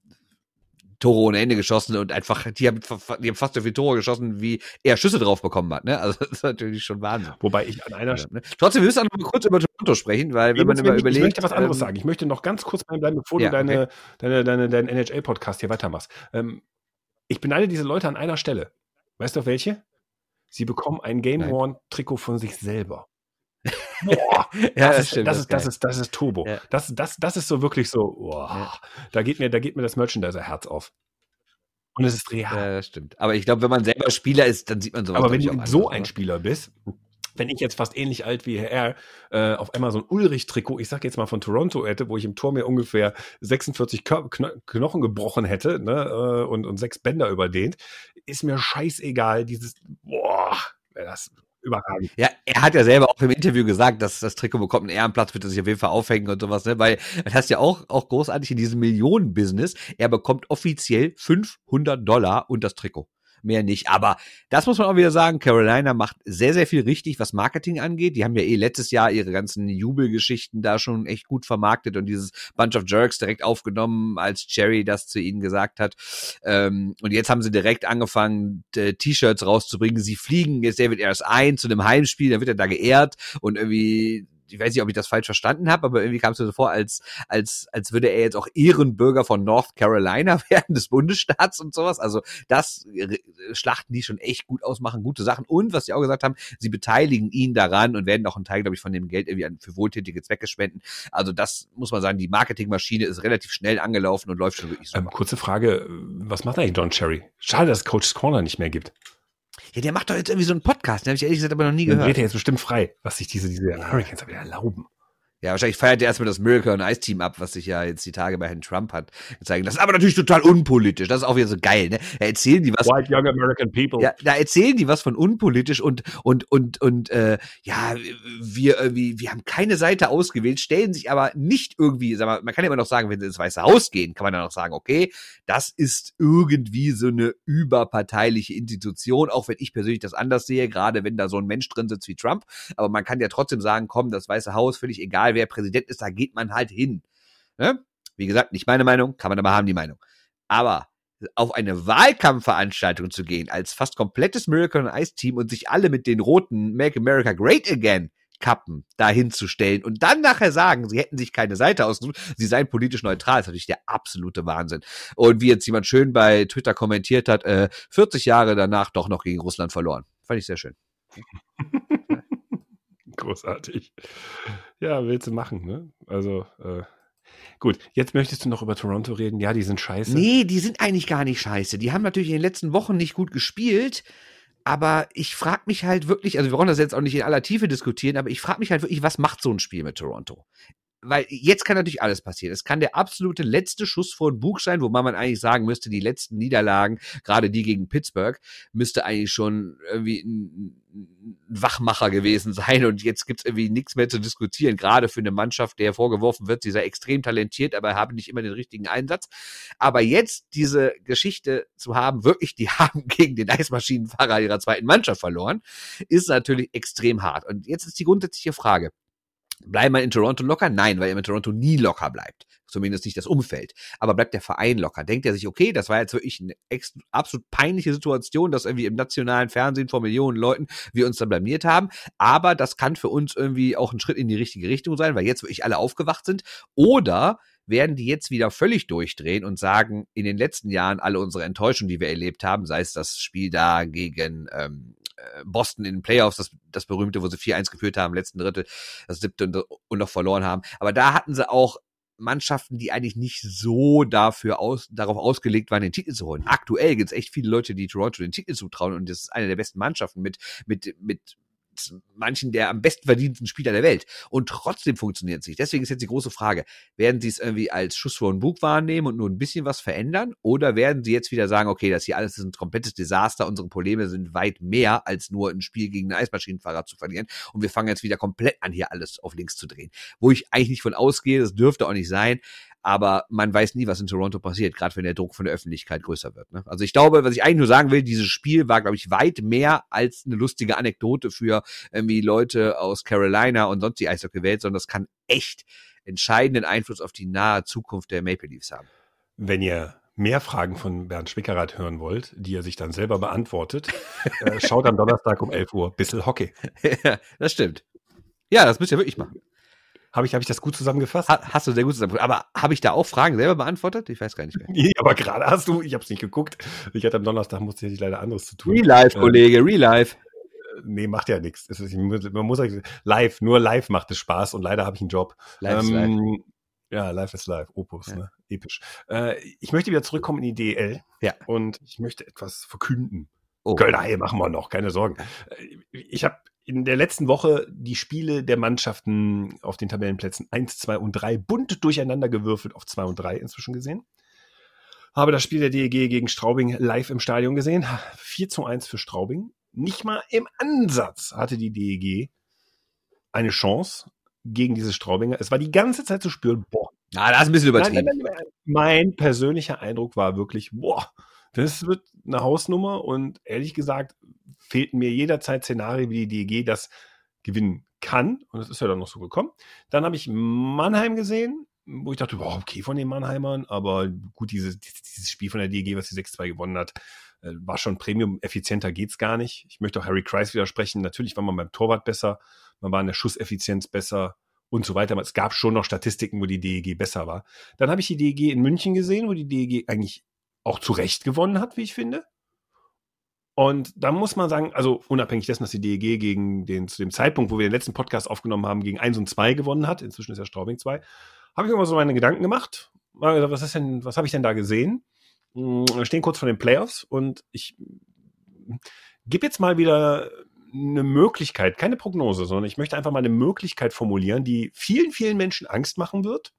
Tore ohne Ende geschossen und einfach, die haben, die haben fast so viele Tore geschossen, wie er Schüsse drauf bekommen hat. Ne? Also [laughs] das ist natürlich schon Wahnsinn. Wobei ich an einer Ja, ne? Trotzdem, wir müssen auch noch kurz über Toronto sprechen, weil wenn man immer ich, überlegt. ich möchte was anderes ähm, sagen. Ich möchte noch ganz kurz bleiben, bevor Ja, du deine, deine, deine, deinen NHL-Podcast hier weitermachst. Ähm, ich beneide diese Leute an einer Stelle. Weißt du auf welche? Sie bekommen ein Game Nein. Worn-Trikot von sich selber. [laughs] Boah, Ja, das, das ist, stimmt, das, ist, das, ist, das ist Turbo. Ja. Das, das, das ist so wirklich so, boah, Ja. da, geht mir, da geht mir das Merchandiser-Herz auf. Und es ist real. Ja, das stimmt. Aber ich glaube, wenn man selber Spieler ist, dann sieht man sowas. Aber wenn du so ein? Spieler bist, wenn ich jetzt fast ähnlich alt wie er äh, auf einmal so ein Ulrich-Trikot, ich sag jetzt mal von Toronto hätte, wo ich im Tor mir ungefähr 46 Kör Kno Knochen gebrochen hätte ne, äh, und, und sechs Bänder überdehnt, ist mir scheißegal. Dieses, boah, das überragend. Ja, er hat ja selber auch im Interview gesagt, dass das Trikot bekommt einen Ehrenplatz, wird er sich auf jeden Fall aufhängen und sowas, ne? Weil das heißt ja auch, auch großartig in diesem Millionen-Business, er bekommt offiziell 500 Dollar und das Trikot. Mehr nicht. Aber das muss man auch wieder sagen, Carolina macht sehr, sehr viel richtig, was Marketing angeht. Die haben ja eh letztes Jahr ihre ganzen Jubelgeschichten da schon echt gut vermarktet und dieses Bunch of Jerks direkt aufgenommen, als Cherry das zu ihnen gesagt hat. Ähm, und jetzt haben sie direkt angefangen, T-Shirts rauszubringen. Sie fliegen jetzt David Ayers ein zu einem Heimspiel, dann wird er da geehrt und irgendwie ich weiß nicht, ob ich das falsch verstanden habe, aber irgendwie kam es mir so vor, als, als, als würde er jetzt auch Ehrenbürger von North Carolina [laughs] werden, des Bundesstaats und sowas. Also das äh, schlachten die schon echt gut aus, machen gute Sachen. Und was sie auch gesagt haben, sie beteiligen ihn daran und werden auch einen Teil, glaube ich, von dem Geld irgendwie für wohltätige Zwecke spenden. Also das muss man sagen, die Marketingmaschine ist relativ schnell angelaufen und läuft schon wirklich super. Ähm, kurze Frage, was macht eigentlich Don Cherry? Schade, dass Coach's Corner nicht mehr gibt. Ja, der macht doch jetzt irgendwie so einen Podcast, den habe ich ehrlich gesagt aber noch nie Den gehört. dreht er jetzt bestimmt frei, was sich diese, diese Ja. Hurricanes wieder erlauben. Ja, wahrscheinlich feiert er erstmal das Miracle on Ice Team ab, was sich ja jetzt die Tage bei Herrn Trump hat gezeigt. Das ist aber natürlich total unpolitisch. Das ist auch wieder so geil, ne? Da erzählen die was. White Young American People. Ja, da erzählen die was von unpolitisch und und und und äh, ja, wir irgendwie, wir haben keine Seite ausgewählt, stellen sich aber nicht irgendwie, sag mal, man kann ja immer noch sagen, wenn sie ins Weiße Haus gehen, kann man dann auch sagen, okay, das ist irgendwie so eine überparteiliche Institution, auch wenn ich persönlich das anders sehe, gerade wenn da so ein Mensch drin sitzt wie Trump. Aber man kann ja trotzdem sagen, komm, das Weiße Haus, völlig egal, wer Präsident ist, da geht man halt hin. Ne? Wie gesagt, nicht meine Meinung, kann man aber haben, die Meinung. Aber auf eine Wahlkampfveranstaltung zu gehen, als fast komplettes Miracle on Ice Team und sich alle mit den roten Make America Great Again Kappen dahin zu stellen und dann nachher sagen, sie hätten sich keine Seite ausgesucht, sie seien politisch neutral, ist natürlich der absolute Wahnsinn. Und wie jetzt jemand schön bei Twitter kommentiert hat, äh, 40 Jahre danach doch noch gegen Russland verloren. Fand ich sehr schön. [laughs] Großartig. Ja, willst du machen, ne? Also, äh, gut. Jetzt möchtest du noch über Toronto reden. Ja, die sind scheiße. Nee, die sind eigentlich gar nicht scheiße. Die haben natürlich in den letzten Wochen nicht gut gespielt. Aber ich frage mich halt wirklich, also wir brauchen das jetzt auch nicht in aller Tiefe diskutieren, aber ich frage mich halt wirklich, was macht so ein Spiel mit Toronto? Weil jetzt kann natürlich alles passieren. Es kann der absolute letzte Schuss vor den Bug sein, wobei man eigentlich sagen müsste, die letzten Niederlagen, gerade die gegen Pittsburgh, müsste eigentlich schon irgendwie ein, Wachmacher gewesen sein und jetzt gibt's irgendwie nichts mehr zu diskutieren, gerade für eine Mannschaft, der vorgeworfen wird, sie sei extrem talentiert, aber habe nicht immer den richtigen Einsatz. Aber jetzt diese Geschichte zu haben, wirklich, die [laughs] haben gegen den Eismaschinenfahrer ihrer zweiten Mannschaft verloren, ist natürlich extrem hart. Und jetzt ist die grundsätzliche Frage. Bleiben wir in Toronto locker? Nein, weil er in Toronto nie locker bleibt. Zumindest nicht das Umfeld. Aber bleibt der Verein locker? Denkt er sich, okay, das war jetzt wirklich eine absolut peinliche Situation, dass irgendwie im nationalen Fernsehen vor Millionen Leuten wir uns da blamiert haben. Aber das kann für uns irgendwie auch ein Schritt in die richtige Richtung sein, weil jetzt wirklich alle aufgewacht sind. Oder werden die jetzt wieder völlig durchdrehen und sagen, in den letzten Jahren alle unsere Enttäuschungen, die wir erlebt haben, sei es das Spiel da gegen ähm, äh, Boston in den Playoffs, das, das berühmte, wo sie 4-1 geführt haben, letzten Drittel, das siebte und, und noch verloren haben. Aber da hatten sie auch Mannschaften, die eigentlich nicht so dafür aus, darauf ausgelegt waren, den Titel zu holen. Aktuell gibt es echt viele Leute, die Toronto den Titel zutrauen und das ist eine der besten Mannschaften mit, mit, mit manchen der am besten verdienten Spieler der Welt. Und trotzdem funktioniert es nicht. Deswegen ist jetzt die große Frage, werden sie es irgendwie als Schuss vor den Bug wahrnehmen und nur ein bisschen was verändern? Oder werden sie jetzt wieder sagen, okay, das hier alles ist ein komplettes Desaster, unsere Probleme sind weit mehr als nur ein Spiel gegen einen Eismaschinenfahrer zu verlieren und wir fangen jetzt wieder komplett an, hier alles auf links zu drehen. Wo ich eigentlich nicht von ausgehe, das dürfte auch nicht sein, aber man weiß nie, was in Toronto passiert, gerade wenn der Druck von der Öffentlichkeit größer wird. Ne? Also ich glaube, was ich eigentlich nur sagen will, dieses Spiel war, glaube ich, weit mehr als eine lustige Anekdote für irgendwie Leute aus Carolina und sonst die Eishockey-Welt, sondern das kann echt entscheidenden Einfluss auf die nahe Zukunft der Maple Leafs haben. Wenn ihr mehr Fragen von Bernd Schwickerath hören wollt, die er sich dann selber beantwortet, äh, schaut am Donnerstag um 11 Uhr Bissel Hockey. [laughs] ja, das stimmt. Ja, das müsst ihr wirklich machen. Habe ich, hab ich das gut zusammengefasst? Ha, hast du sehr gut zusammengefasst. Aber habe ich da auch Fragen selber beantwortet? Ich weiß gar nicht mehr. Nee, aber gerade hast du, ich habe es nicht geguckt. Ich hatte am Donnerstag, musste ich leider anderes zu tun. Real Life, äh, Kollege, Real Life. Nee, macht ja nichts. Man muss live, nur live macht es Spaß und leider habe ich einen Job. Live ähm, live. Ja, live ist live, Opus, ja. ne? episch. Äh, ich möchte wieder zurückkommen in die DL ja. und ich möchte etwas verkünden. Oh. Kölner Haie machen wir noch, keine Sorgen. Äh, ich habe in der letzten Woche die Spiele der Mannschaften auf den Tabellenplätzen 1, 2 und 3 bunt durcheinander gewürfelt auf 2 und 3 inzwischen gesehen. Habe das Spiel der DEG gegen Straubing live im Stadion gesehen. 4 zu 1 für Straubing. Nicht mal im Ansatz hatte die DEG eine Chance gegen diese Straubinger. Es war die ganze Zeit zu spüren, boah. Ja, das ist ein bisschen übertrieben. Nein, nein, nein, mein persönlicher Eindruck war wirklich, boah, das wird eine Hausnummer und ehrlich gesagt fehlten mir jederzeit Szenarien, wie die DEG das gewinnen kann. Und das ist ja dann noch so gekommen. Dann habe ich Mannheim gesehen, wo ich dachte, wow, okay von den Mannheimern, aber gut, dieses, dieses Spiel von der DEG, was die 6-2 gewonnen hat, äh, war schon Premium, effizienter geht's gar nicht. Ich möchte auch Harry Kreis widersprechen. Natürlich war man beim Torwart besser, man war in der Schusseffizienz besser und so weiter. Aber es gab schon noch Statistiken, wo die DEG besser war. Dann habe ich die DEG in München gesehen, wo die DEG eigentlich auch zu Recht gewonnen hat, wie ich finde. Und da muss man sagen, also unabhängig dessen, dass die DEG gegen den, zu dem Zeitpunkt, wo wir den letzten Podcast aufgenommen haben, gegen 1 und 2 gewonnen hat, inzwischen ist ja Straubing 2, habe ich immer so meine Gedanken gemacht. Was ist denn, was habe ich denn da gesehen? Hm, wir stehen kurz vor den Playoffs und ich gebe jetzt mal wieder eine Möglichkeit, keine Prognose, sondern ich möchte einfach mal eine Möglichkeit formulieren, die vielen, vielen Menschen Angst machen wird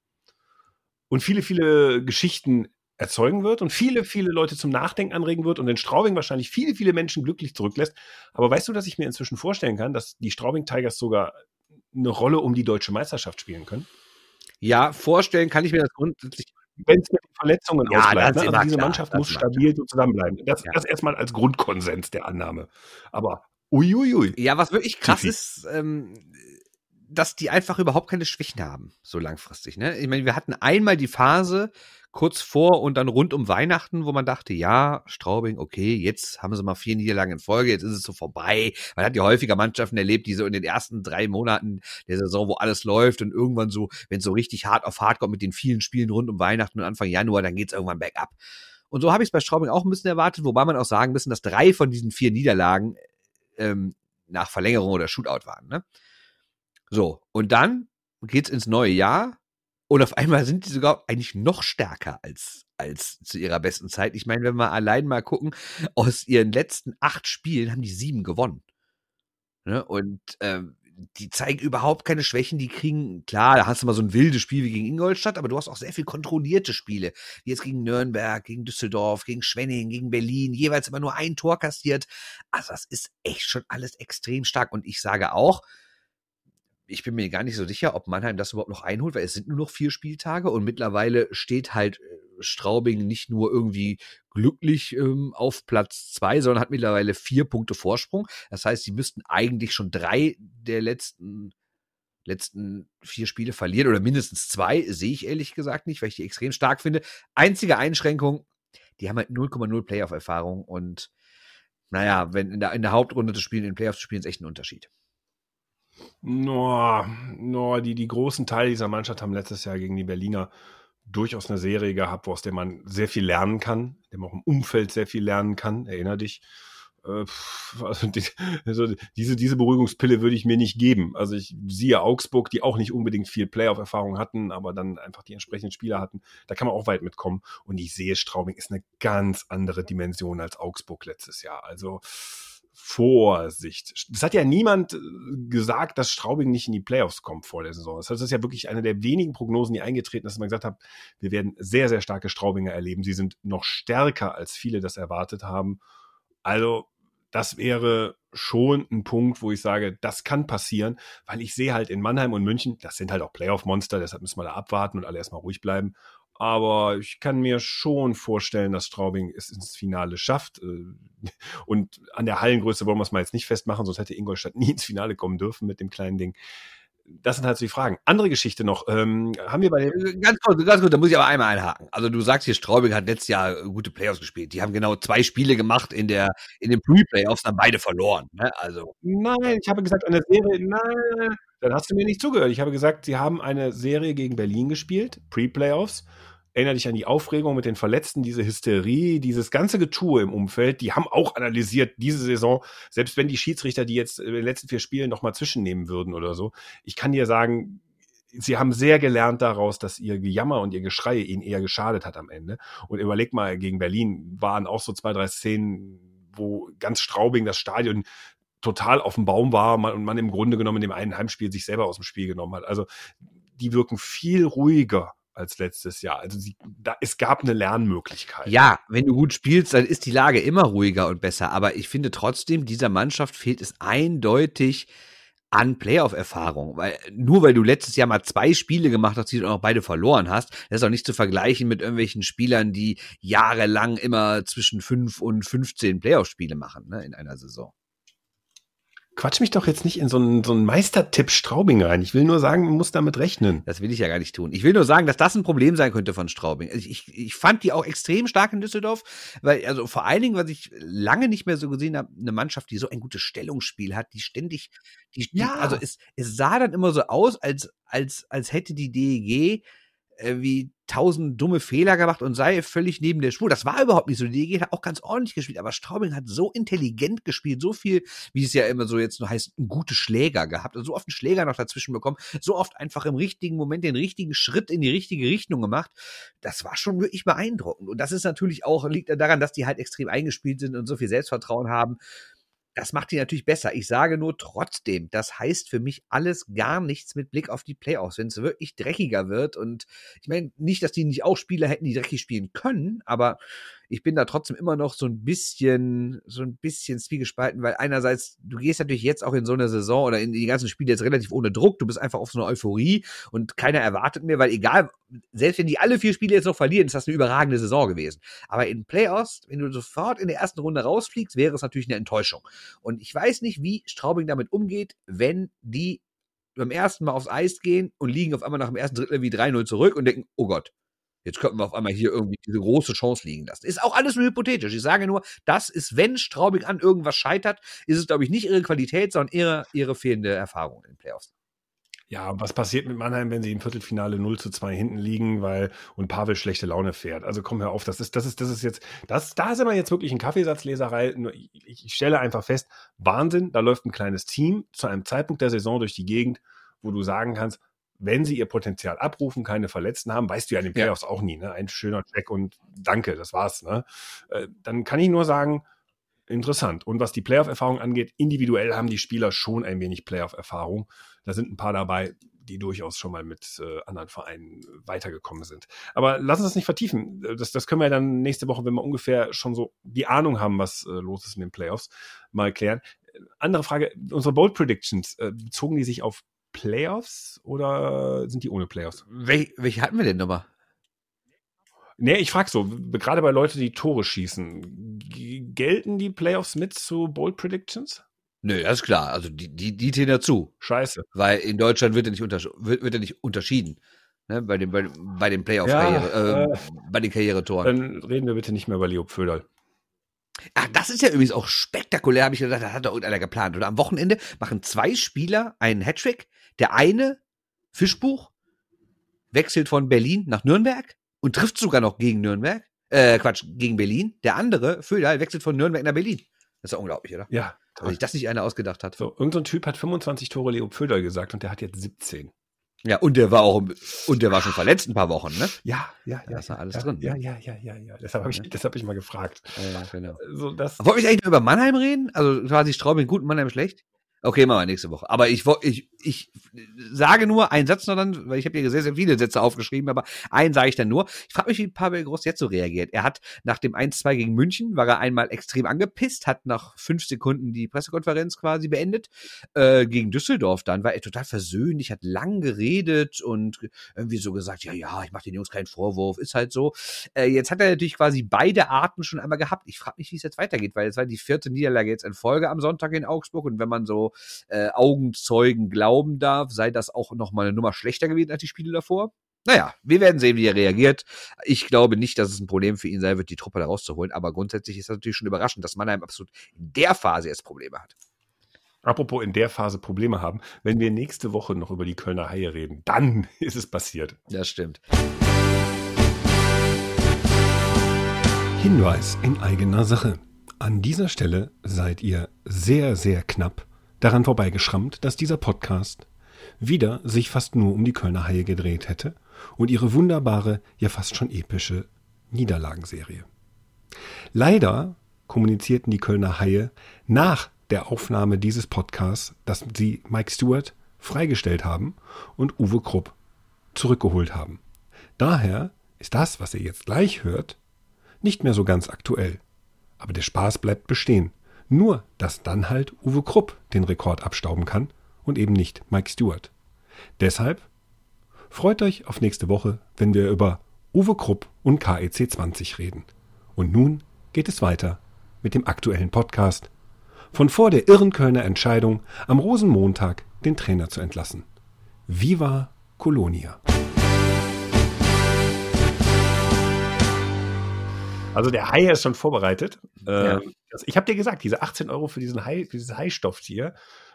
und viele, viele Geschichten erzeugen wird und viele, viele Leute zum Nachdenken anregen wird und in Straubing wahrscheinlich viele, viele Menschen glücklich zurücklässt. Aber weißt du, dass ich mir inzwischen vorstellen kann, dass die Straubing Tigers sogar eine Rolle um die deutsche Meisterschaft spielen können? Ja, vorstellen kann ich mir das grundsätzlich. Wenn es mit Verletzungen ja, ausbleibt. Ne? Also diese klar, Mannschaft muss stabil so zusammenbleiben. Das, ja. das erstmal als Grundkonsens der Annahme. Aber uiuiui. Ja, was wirklich krass Tifi. ist, ähm, dass die einfach überhaupt keine Schwächen haben, so langfristig. Ne? Ich meine, wir hatten einmal die Phase, kurz vor und dann rund um Weihnachten, wo man dachte, ja, Straubing, okay, jetzt haben sie mal vier Niederlagen in Folge, jetzt ist es so vorbei. Man hat ja häufiger Mannschaften erlebt, die so in den ersten drei Monaten der Saison, wo alles läuft und irgendwann so, wenn es so richtig hart auf hart kommt mit den vielen Spielen rund um Weihnachten und Anfang Januar, dann geht's irgendwann bergab. Und so habe ich es bei Straubing auch ein bisschen erwartet, wobei man auch sagen müssen, dass drei von diesen vier Niederlagen ähm, nach Verlängerung oder Shootout waren. Ne? So, und dann geht's ins neue Jahr und auf einmal sind die sogar eigentlich noch stärker als, als zu ihrer besten Zeit. Ich meine, wenn wir allein mal gucken, aus ihren letzten acht Spielen haben die sieben gewonnen. Ne? Und ähm, die zeigen überhaupt keine Schwächen. Die kriegen, klar, da hast du mal so ein wildes Spiel wie gegen Ingolstadt, aber du hast auch sehr viel kontrollierte Spiele. Wie jetzt gegen Nürnberg, gegen Düsseldorf, gegen Schwenning, gegen Berlin, jeweils immer nur ein Tor kassiert. Also das ist echt schon alles extrem stark. Und ich sage auch, ich bin mir gar nicht so sicher, ob Mannheim das überhaupt noch einholt, weil es sind nur noch vier Spieltage und mittlerweile steht halt äh, Straubing nicht nur irgendwie glücklich ähm, auf Platz zwei, sondern hat mittlerweile vier Punkte Vorsprung. Das heißt, sie müssten eigentlich schon drei der letzten letzten vier Spiele verlieren oder mindestens zwei, sehe ich ehrlich gesagt nicht, weil ich die extrem stark finde. Einzige Einschränkung, die haben halt 0,0 Playoff-Erfahrung und naja, wenn in der, in der Hauptrunde zu spielen, in den Playoffs zu spielen, ist echt ein Unterschied. No, no, die, die großen Teile dieser Mannschaft haben letztes Jahr gegen die Berliner durchaus eine Serie gehabt, aus der man sehr viel lernen kann, dem auch im Umfeld sehr viel lernen kann. Erinner dich. Äh, also, die, also diese, diese Beruhigungspille würde ich mir nicht geben. Also ich sehe Augsburg, die auch nicht unbedingt viel Playoff-Erfahrung hatten, aber dann einfach die entsprechenden Spieler hatten. Da kann man auch weit mitkommen. Und ich sehe, Straubing ist eine ganz andere Dimension als Augsburg letztes Jahr. Also Vorsicht. Das hat ja niemand äh, gesagt, dass Straubing nicht in die Playoffs kommt vor der Saison. Das ist ja wirklich eine der wenigen Prognosen, die eingetreten ist, dass man gesagt hat, wir werden sehr, sehr starke Straubinger erleben. Sie sind noch stärker, als viele das erwartet haben. Also das wäre schon ein Punkt, wo ich sage, das kann passieren, weil ich sehe halt in Mannheim und München, das sind halt auch Playoff-Monster, deshalb müssen wir da abwarten und alle erstmal ruhig bleiben. Aber ich kann mir schon vorstellen, dass Straubing es ins Finale schafft. Äh, und an der Hallengröße wollen wir es mal jetzt nicht festmachen, sonst hätte Ingolstadt [laughs] nie ins Finale kommen dürfen mit dem kleinen Ding das sind halt so die Fragen. Andere Geschichte noch. Ähm, haben wir bei den äh, ganz kurz, ganz kurz, da muss ich aber einmal einhaken. Also du sagst hier, Straubing hat letztes Jahr gute Playoffs gespielt. Die haben genau zwei Spiele gemacht in der in den Pre-Playoffs, dann beide verloren. Ne? Also nein, ich habe gesagt eine Serie. Nein, dann hast du mir nicht zugehört. Ich habe gesagt, sie haben eine Serie gegen Berlin gespielt, Pre-Playoffs erinnere dich an die Aufregung mit den Verletzten, diese Hysterie, dieses ganze Getue im Umfeld. Die haben auch analysiert diese Saison, selbst wenn die Schiedsrichter die jetzt in den letzten vier Spielen nochmal zwischennehmen würden oder so. Ich kann dir sagen, sie haben sehr gelernt daraus, dass ihr Gejammer und ihr Geschrei ihnen eher geschadet hat am Ende. Und überleg mal, gegen Berlin waren auch so zwei, drei Szenen, wo ganz Straubing das Stadion total auf dem Baum war und man im Grunde genommen in dem einen Heimspiel sich selber aus dem Spiel genommen hat. Also die wirken viel ruhiger als letztes Jahr. Also sie, da, es gab eine Lernmöglichkeit. Ja, wenn du gut spielst, dann ist die Lage immer ruhiger und besser. Aber ich finde trotzdem, dieser Mannschaft fehlt es eindeutig an Playoff-Erfahrung. Weil nur weil du letztes Jahr mal zwei Spiele gemacht hast, die du auch beide verloren hast, das ist auch nicht zu vergleichen mit irgendwelchen Spielern, die jahrelang immer zwischen fünf und 15 Playoff-Spiele machen ne, in einer Saison quatsch mich doch jetzt nicht in so einen, so einen Meistertipp Straubing rein. Ich will nur sagen, man muss damit rechnen. Das will ich ja gar nicht tun. Ich will nur sagen, dass das ein Problem sein könnte von Straubing. Also ich, ich fand die auch extrem stark in Düsseldorf, weil, also vor allen Dingen, was ich lange nicht mehr so gesehen habe, eine Mannschaft, die so ein gutes Stellungsspiel hat, die ständig, die, ja. Also es, es sah dann immer so aus, als, als, als hätte die DEG äh, wie tausend dumme Fehler gemacht und sei völlig neben der Spur. Das war überhaupt nicht so. Die DG hat auch ganz ordentlich gespielt, aber Straubing hat so intelligent gespielt, so viel, wie es ja immer so jetzt nur heißt, gute Schläger gehabt, also so oft einen Schläger noch dazwischen bekommen, so oft einfach im richtigen Moment den richtigen Schritt in die richtige Richtung gemacht. Das war schon wirklich beeindruckend. Und das ist natürlich auch, liegt daran, dass die halt extrem eingespielt sind und so viel Selbstvertrauen haben. Das macht die natürlich besser. Ich sage nur trotzdem, das heißt für mich alles gar nichts mit Blick auf die Playoffs. Wenn es wirklich dreckiger wird und ich meine nicht, dass die nicht auch Spieler hätten, die dreckig spielen können, aber ich bin da trotzdem immer noch so ein bisschen, so ein bisschen zwiegespalten, weil einerseits, du gehst natürlich jetzt auch in so eine Saison oder in die ganzen Spiele jetzt relativ ohne Druck, du bist einfach auf so einer Euphorie und keiner erwartet mehr, weil egal, selbst wenn die alle vier Spiele jetzt noch verlieren, ist das eine überragende Saison gewesen. Aber in Playoffs, wenn du sofort in der ersten Runde rausfliegst, wäre es natürlich eine Enttäuschung. Und ich weiß nicht, wie Straubing damit umgeht, wenn die beim ersten Mal aufs Eis gehen und liegen auf einmal nach dem ersten Drittel wie 3-0 zurück und denken, oh Gott, Jetzt könnten wir auf einmal hier irgendwie diese große Chance liegen lassen. Ist auch alles nur hypothetisch. Ich sage nur, das ist, wenn Straubing an irgendwas scheitert, ist es, glaube ich, nicht ihre Qualität, sondern ihre, ihre fehlende Erfahrung in den Playoffs. Ja, was passiert mit Mannheim, wenn sie im Viertelfinale 0 zu 2 hinten liegen, weil und Pavel schlechte Laune fährt? Also komm hör auf, das ist, das ist, das ist jetzt, das, da sind wir jetzt wirklich in Kaffeesatzleserei. Ich, ich stelle einfach fest, Wahnsinn, da läuft ein kleines Team zu einem Zeitpunkt der Saison durch die Gegend, wo du sagen kannst, wenn sie ihr Potenzial abrufen, keine Verletzten haben, weißt du ja in den Playoffs ja. auch nie, ne? Ein schöner Check und danke, das war's, ne? Äh, dann kann ich nur sagen, interessant. Und was die Playoff-Erfahrung angeht, individuell haben die Spieler schon ein wenig Playoff-Erfahrung. Da sind ein paar dabei, die durchaus schon mal mit äh, anderen Vereinen weitergekommen sind. Aber lass uns das nicht vertiefen. Das, das können wir dann nächste Woche, wenn wir ungefähr schon so die Ahnung haben, was äh, los ist in den Playoffs, mal klären. Andere Frage, unsere Bold Predictions, äh, bezogen die sich auf Playoffs oder sind die ohne Playoffs? Wel welche hatten wir denn nochmal? Nee, ich frage so, gerade bei Leuten, die Tore schießen, gelten die Playoffs mit zu Bold Predictions? Nö, das ist klar. Also die, die, die zählen dazu. Scheiße. Weil in Deutschland wird er nicht, untersch wird, wird er nicht unterschieden. Ne, bei den, bei, bei den Playoff-Karriere, ja, äh, äh, bei den Karrieretoren. Dann reden wir bitte nicht mehr über Leo Pföderl. Ach, das ist ja übrigens auch spektakulär, habe ich gedacht, das hat doch irgendeiner geplant. Oder am Wochenende machen zwei Spieler einen Hattrick. Der eine, Fischbuch, wechselt von Berlin nach Nürnberg und trifft sogar noch gegen Nürnberg. Äh, Quatsch, gegen Berlin. Der andere, Föderl, wechselt von Nürnberg nach Berlin. Das ist ja unglaublich, oder? Ja, Dass sich das nicht einer ausgedacht hat. So, irgendein Typ hat 25 Tore Leo Pföder gesagt und der hat jetzt 17. Ja, und der war auch, und der war schon verletzt ein paar Wochen, ne? Ja, ja, Da ist ja alles ja, drin, Ja, ne? ja, ja, ja, ja. Deshalb habe ich, Ja. hab ich mal gefragt. Ja, genau. So, das, Wollte ich eigentlich nur über Mannheim reden? Also quasi Straubing gut, Mannheim schlecht? Okay, machen wir nächste Woche. Aber ich, ich, ich sage nur einen Satz noch dann, weil ich habe hier sehr, sehr viele Sätze aufgeschrieben, aber einen sage ich dann nur. Ich frage mich, wie Pavel Groß jetzt so reagiert. Er hat nach dem 1-2 gegen München, war er einmal extrem angepisst, hat nach fünf Sekunden die Pressekonferenz quasi beendet. Äh, gegen Düsseldorf dann war er total versöhnlich, hat lang geredet und irgendwie so gesagt, ja, ja, ich mache den Jungs keinen Vorwurf, ist halt so. Äh, jetzt hat er natürlich quasi beide Arten schon einmal gehabt. Ich frage mich, wie es jetzt weitergeht, weil es war die vierte Niederlage jetzt in Folge am Sonntag in Augsburg und wenn man so äh, Augenzeugen glauben darf, sei das auch noch mal eine Nummer schlechter gewesen als die Spiele davor. Naja, wir werden sehen, wie er reagiert. Ich glaube nicht, dass es ein Problem für ihn sein wird, die Truppe da rauszuholen, aber grundsätzlich ist das natürlich schon überraschend, dass Mannheim absolut in der Phase jetzt Probleme hat. apropos in der Phase Probleme haben, wenn wir nächste Woche noch über die Kölner Haie reden, dann [laughs] ist es passiert. Das stimmt. Hinweis in eigener Sache. An dieser Stelle seid ihr sehr, sehr knapp daran vorbeigeschrammt, dass dieser Podcast wieder sich fast nur um die Kölner Haie gedreht hätte und ihre wunderbare, ja fast schon epische Niederlagenserie. Leider kommunizierten die Kölner Haie nach der Aufnahme dieses Podcasts, dass sie Mike Stewart freigestellt haben und Uwe Krupp zurückgeholt haben. Daher ist das, was ihr jetzt gleich hört, nicht mehr so ganz aktuell. Aber der Spaß bleibt bestehen. Nur, dass dann halt Uwe Krupp den Rekord abstauben kann und eben nicht Mike Stewart. Deshalb freut euch auf nächste Woche, wenn wir über Uwe Krupp und KEC 20 reden. Und nun geht es weiter mit dem aktuellen Podcast von vor der irren Kölner Entscheidung, am Rosenmontag den Trainer zu entlassen. Viva Colonia! Also der Hai ist schon vorbereitet. Ja. Ähm, ich habe dir gesagt, diese 18 Euro für diesen Hai, für dieses Hai-Stofftier,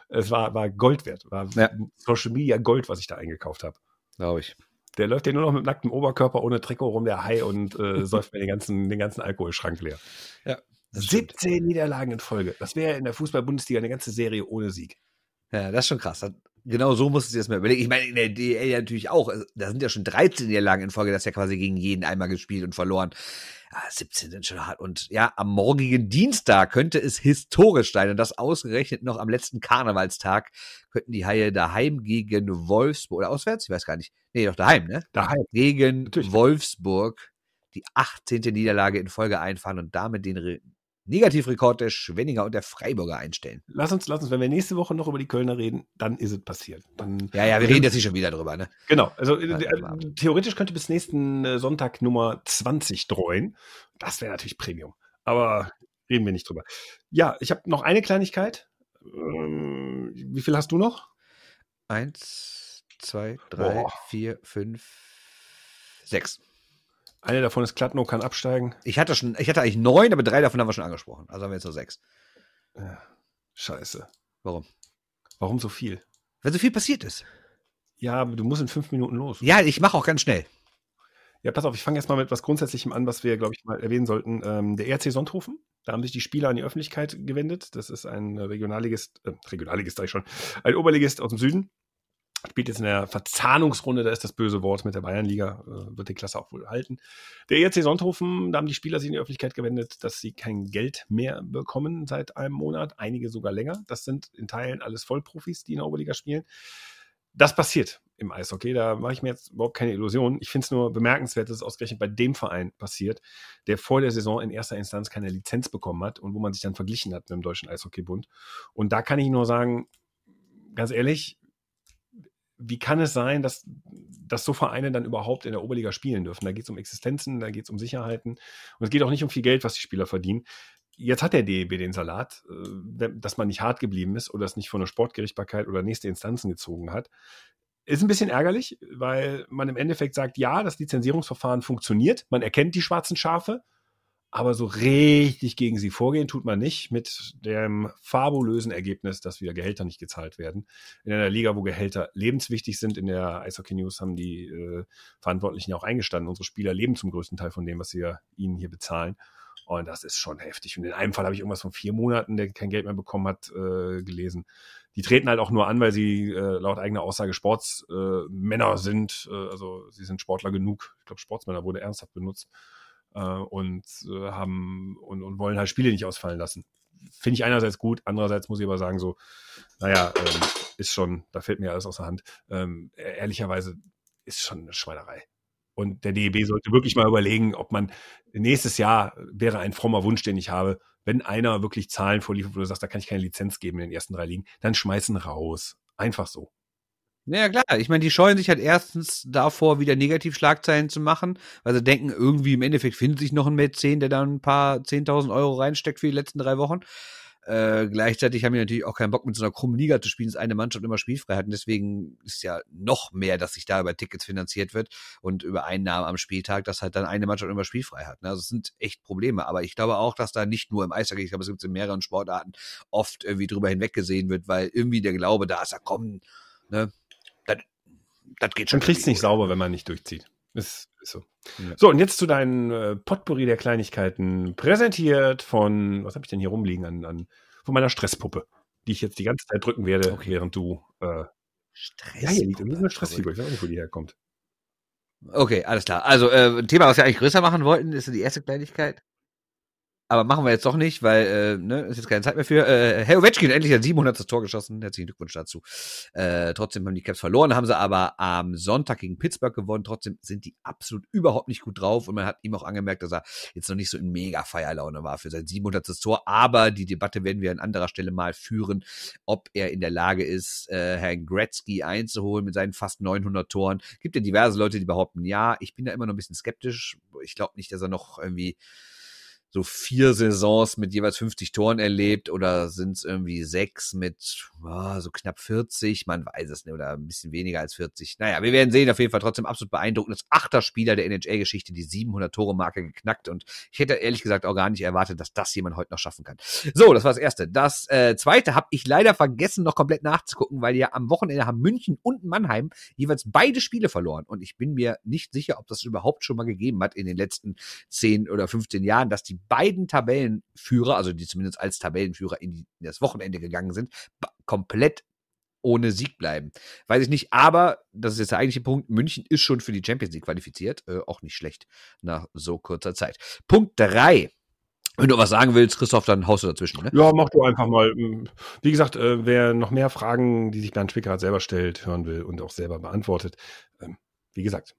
es war, war Gold wert. War Ja. Social Media Gold, was ich da eingekauft habe. Glaube ich. Der läuft ja nur noch mit nacktem Oberkörper ohne Trikot rum, der Hai, und äh, [laughs] säuft mir den ganzen, den ganzen Alkoholschrank leer. Ja. das stimmt. 17 Niederlagen in Folge. Das wäre in der Fußball-Bundesliga eine ganze Serie ohne Sieg. Ja, das ist schon krass. Genau so musst du dir das mal überlegen. Ich meine, in der DL ja natürlich auch. Also, Da sind ja schon 13 Niederlagen in Folge. Das ist ja quasi gegen jeden einmal gespielt und verloren. Ah, 17 sind schon hart. Und ja, am morgigen Dienstag könnte es historisch sein. Und das ausgerechnet noch am letzten Karnevalstag könnten die Haie daheim gegen Wolfsburg oder auswärts? Ich weiß gar nicht. Nee, doch daheim, ne? Daheim. Gegen Natürlich. Wolfsburg die 18. Niederlage in Folge einfahren und damit den Negativrekord der Schwenninger und der Freiburger einstellen. Lass uns, lass uns, wenn wir nächste Woche noch über die Kölner reden, dann ist es passiert. Dann, Ja, ja, wir reden jetzt nicht schon wieder drüber, ne? Genau, also äh, äh, theoretisch könnte bis nächsten äh, Sonntag Nummer 20 dreuen. Das wäre natürlich Premium. Aber reden wir nicht drüber. Ja, ich habe noch eine Kleinigkeit. Ähm, wie viel hast du noch? Eins, zwei, drei, Boah. vier, fünf, sechs. Eine davon ist Klatno, kann absteigen. Ich hatte schon, ich hatte eigentlich neun, aber drei davon haben wir schon angesprochen. Also haben wir jetzt nur sechs. Ja, scheiße. Warum? Warum so viel? Weil so viel passiert ist. Ja, aber du musst in fünf Minuten los. Ja, ich mache auch ganz schnell. Ja, pass auf, ich fange jetzt mal mit was Grundsätzlichem an, was wir, glaube ich, mal erwähnen sollten. Ähm, der ERC Sonthofen, da haben sich die Spieler an die Öffentlichkeit gewendet. Das ist ein Regionalligist, äh, Regionalligist sag ich schon, ein Oberligist aus dem Süden. Spielt jetzt in der Verzahnungsrunde, da ist das böse Wort mit der Bayernliga, äh, wird die Klasse auch wohl halten. Der ERC Sonthofen, da haben die Spieler sich in die Öffentlichkeit gewendet, dass sie kein Geld mehr bekommen seit einem Monat, einige sogar länger. Das sind in Teilen alles Vollprofis, die in der Oberliga spielen. Das passiert im Eishockey, da mache ich mir jetzt überhaupt keine Illusionen. Ich finde es nur bemerkenswert, dass es ausgerechnet bei dem Verein passiert, der vor der Saison in erster Instanz keine Lizenz bekommen hat und wo man sich dann verglichen hat mit dem Deutschen Eishockeybund. Und da kann ich nur sagen, ganz ehrlich, wie kann es sein, dass, dass so Vereine dann überhaupt in der Oberliga spielen dürfen? Da geht es um Existenzen, da geht es um Sicherheiten und es geht auch nicht um viel Geld, was die Spieler verdienen. Jetzt hat der DEB den Salat, äh, dass man nicht hart geblieben ist oder es nicht von der Sportgerichtsbarkeit oder nächste Instanzen gezogen hat. Ist ein bisschen ärgerlich, weil man im Endeffekt sagt, ja, das Lizenzierungsverfahren funktioniert, man erkennt die schwarzen Schafe, aber so richtig gegen sie vorgehen tut man nicht mit dem fabulösen Ergebnis, dass wieder Gehälter nicht gezahlt werden. In einer Liga, wo Gehälter lebenswichtig sind, in der Eishockey News haben die äh, Verantwortlichen auch eingestanden. Unsere Spieler leben zum größten Teil von dem, was wir ihnen hier bezahlen. Und das ist schon heftig. Und in einem Fall habe ich irgendwas von vier Monaten, der kein Geld mehr bekommen hat, äh, gelesen. Die treten halt auch nur an, weil sie äh, laut eigener Aussage Sportsmänner äh, sind. Äh, also sie sind Sportler genug. Ich glaube, Sportsmänner wurde ernsthaft benutzt äh, und äh, haben und, und wollen halt Spiele nicht ausfallen lassen. Finde ich einerseits gut, andererseits muss ich aber sagen, so, naja, ähm, ist schon, da fällt mir alles aus der Hand. Ähm, e-, ehrlicherweise ist schon eine Schweinerei. Und der DEB sollte wirklich mal überlegen, ob man nächstes Jahr wäre ein frommer Wunsch, den ich habe, wenn einer wirklich Zahlen vorliefert, wo du sagst, da kann ich keine Lizenz geben in den ersten drei Ligen, dann schmeißen raus. Einfach so. Ja, klar. Ich meine, die scheuen sich halt erstens davor, wieder Negativschlagzeilen zu machen, weil sie denken, irgendwie im Endeffekt findet sich noch ein Mäzen, der da ein paar 10.000 Euro reinsteckt für die letzten drei Wochen. Äh, gleichzeitig haben die natürlich auch keinen Bock, mit so einer krummen Liga zu spielen, dass eine Mannschaft immer spielfrei hat. Und deswegen ist ja noch mehr, dass sich da über Tickets finanziert wird und über Einnahmen am Spieltag, dass halt dann eine Mannschaft immer spielfrei hat. Ne? Also es sind echt Probleme. Aber ich glaube auch, dass da nicht nur im Eishockey, ich glaube, es gibt in mehreren Sportarten oft irgendwie drüber hinweggesehen wird, weil irgendwie der Glaube da ist, da kommen, ne, das geht schon. Man kriegt es nicht sauber, wenn man nicht durchzieht. Ist, ist so. Ja. So, und jetzt zu deinen äh, Potpourri der Kleinigkeiten. Präsentiert von, was habe ich denn hier rumliegen? An, an, von meiner Stresspuppe, die ich jetzt die ganze Zeit drücken werde, okay. während du. Äh, Stresspuppe? Ja, hier liegt eine Stressfigur. Ich weiß nicht, wo die herkommt. Okay, alles klar. Also, äh, ein Thema, was wir eigentlich größer machen wollten, ist die erste Kleinigkeit. Aber machen wir jetzt doch nicht, weil äh, ne, ist jetzt keine Zeit mehr für. Äh, Herr Ovechkin endlich ein 700. Tor geschossen. Herzlichen Glückwunsch dazu. Äh, trotzdem haben die Caps verloren, haben sie aber am Sonntag gegen Pittsburgh gewonnen. Trotzdem sind die absolut überhaupt nicht gut drauf und man hat ihm auch angemerkt, dass er jetzt noch nicht so in mega Feierlaune war für sein 700. Tor. Aber die Debatte werden wir an anderer Stelle mal führen, ob er in der Lage ist, äh, Herrn Gretzky einzuholen mit seinen fast 900 Toren. Gibt ja diverse Leute, die behaupten, ja, ich bin da immer noch ein bisschen skeptisch. Ich glaube nicht, dass er noch irgendwie so vier Saisons mit jeweils 50 Toren erlebt oder sind es irgendwie sechs mit oh, so knapp 40, man weiß es nicht, oder ein bisschen weniger als 40. Naja, wir werden sehen, auf jeden Fall trotzdem absolut beeindruckend. Das achter Spieler der NHL-Geschichte, die 700 Tore-Marke geknackt und ich hätte ehrlich gesagt auch gar nicht erwartet, dass das jemand heute noch schaffen kann. So, das war das Erste. Das äh, Zweite habe ich leider vergessen, noch komplett nachzugucken, weil ja am Wochenende haben München und Mannheim jeweils beide Spiele verloren und ich bin mir nicht sicher, ob das überhaupt schon mal gegeben hat in den letzten 10 oder 15 Jahren, dass die beiden Tabellenführer, also die zumindest als Tabellenführer in, die, in das Wochenende gegangen sind, komplett ohne Sieg bleiben. Weiß ich nicht, aber das ist jetzt der eigentliche Punkt. München ist schon für die Champions League qualifiziert. Äh, auch nicht schlecht nach so kurzer Zeit. Punkt drei. Wenn du was sagen willst, Christoph, dann haust du dazwischen. Ne? Ja, mach du einfach mal. Wie gesagt, äh, wer noch mehr Fragen, die sich Bernd Schwickerath selber stellt, hören will und auch selber beantwortet, ähm, wie gesagt,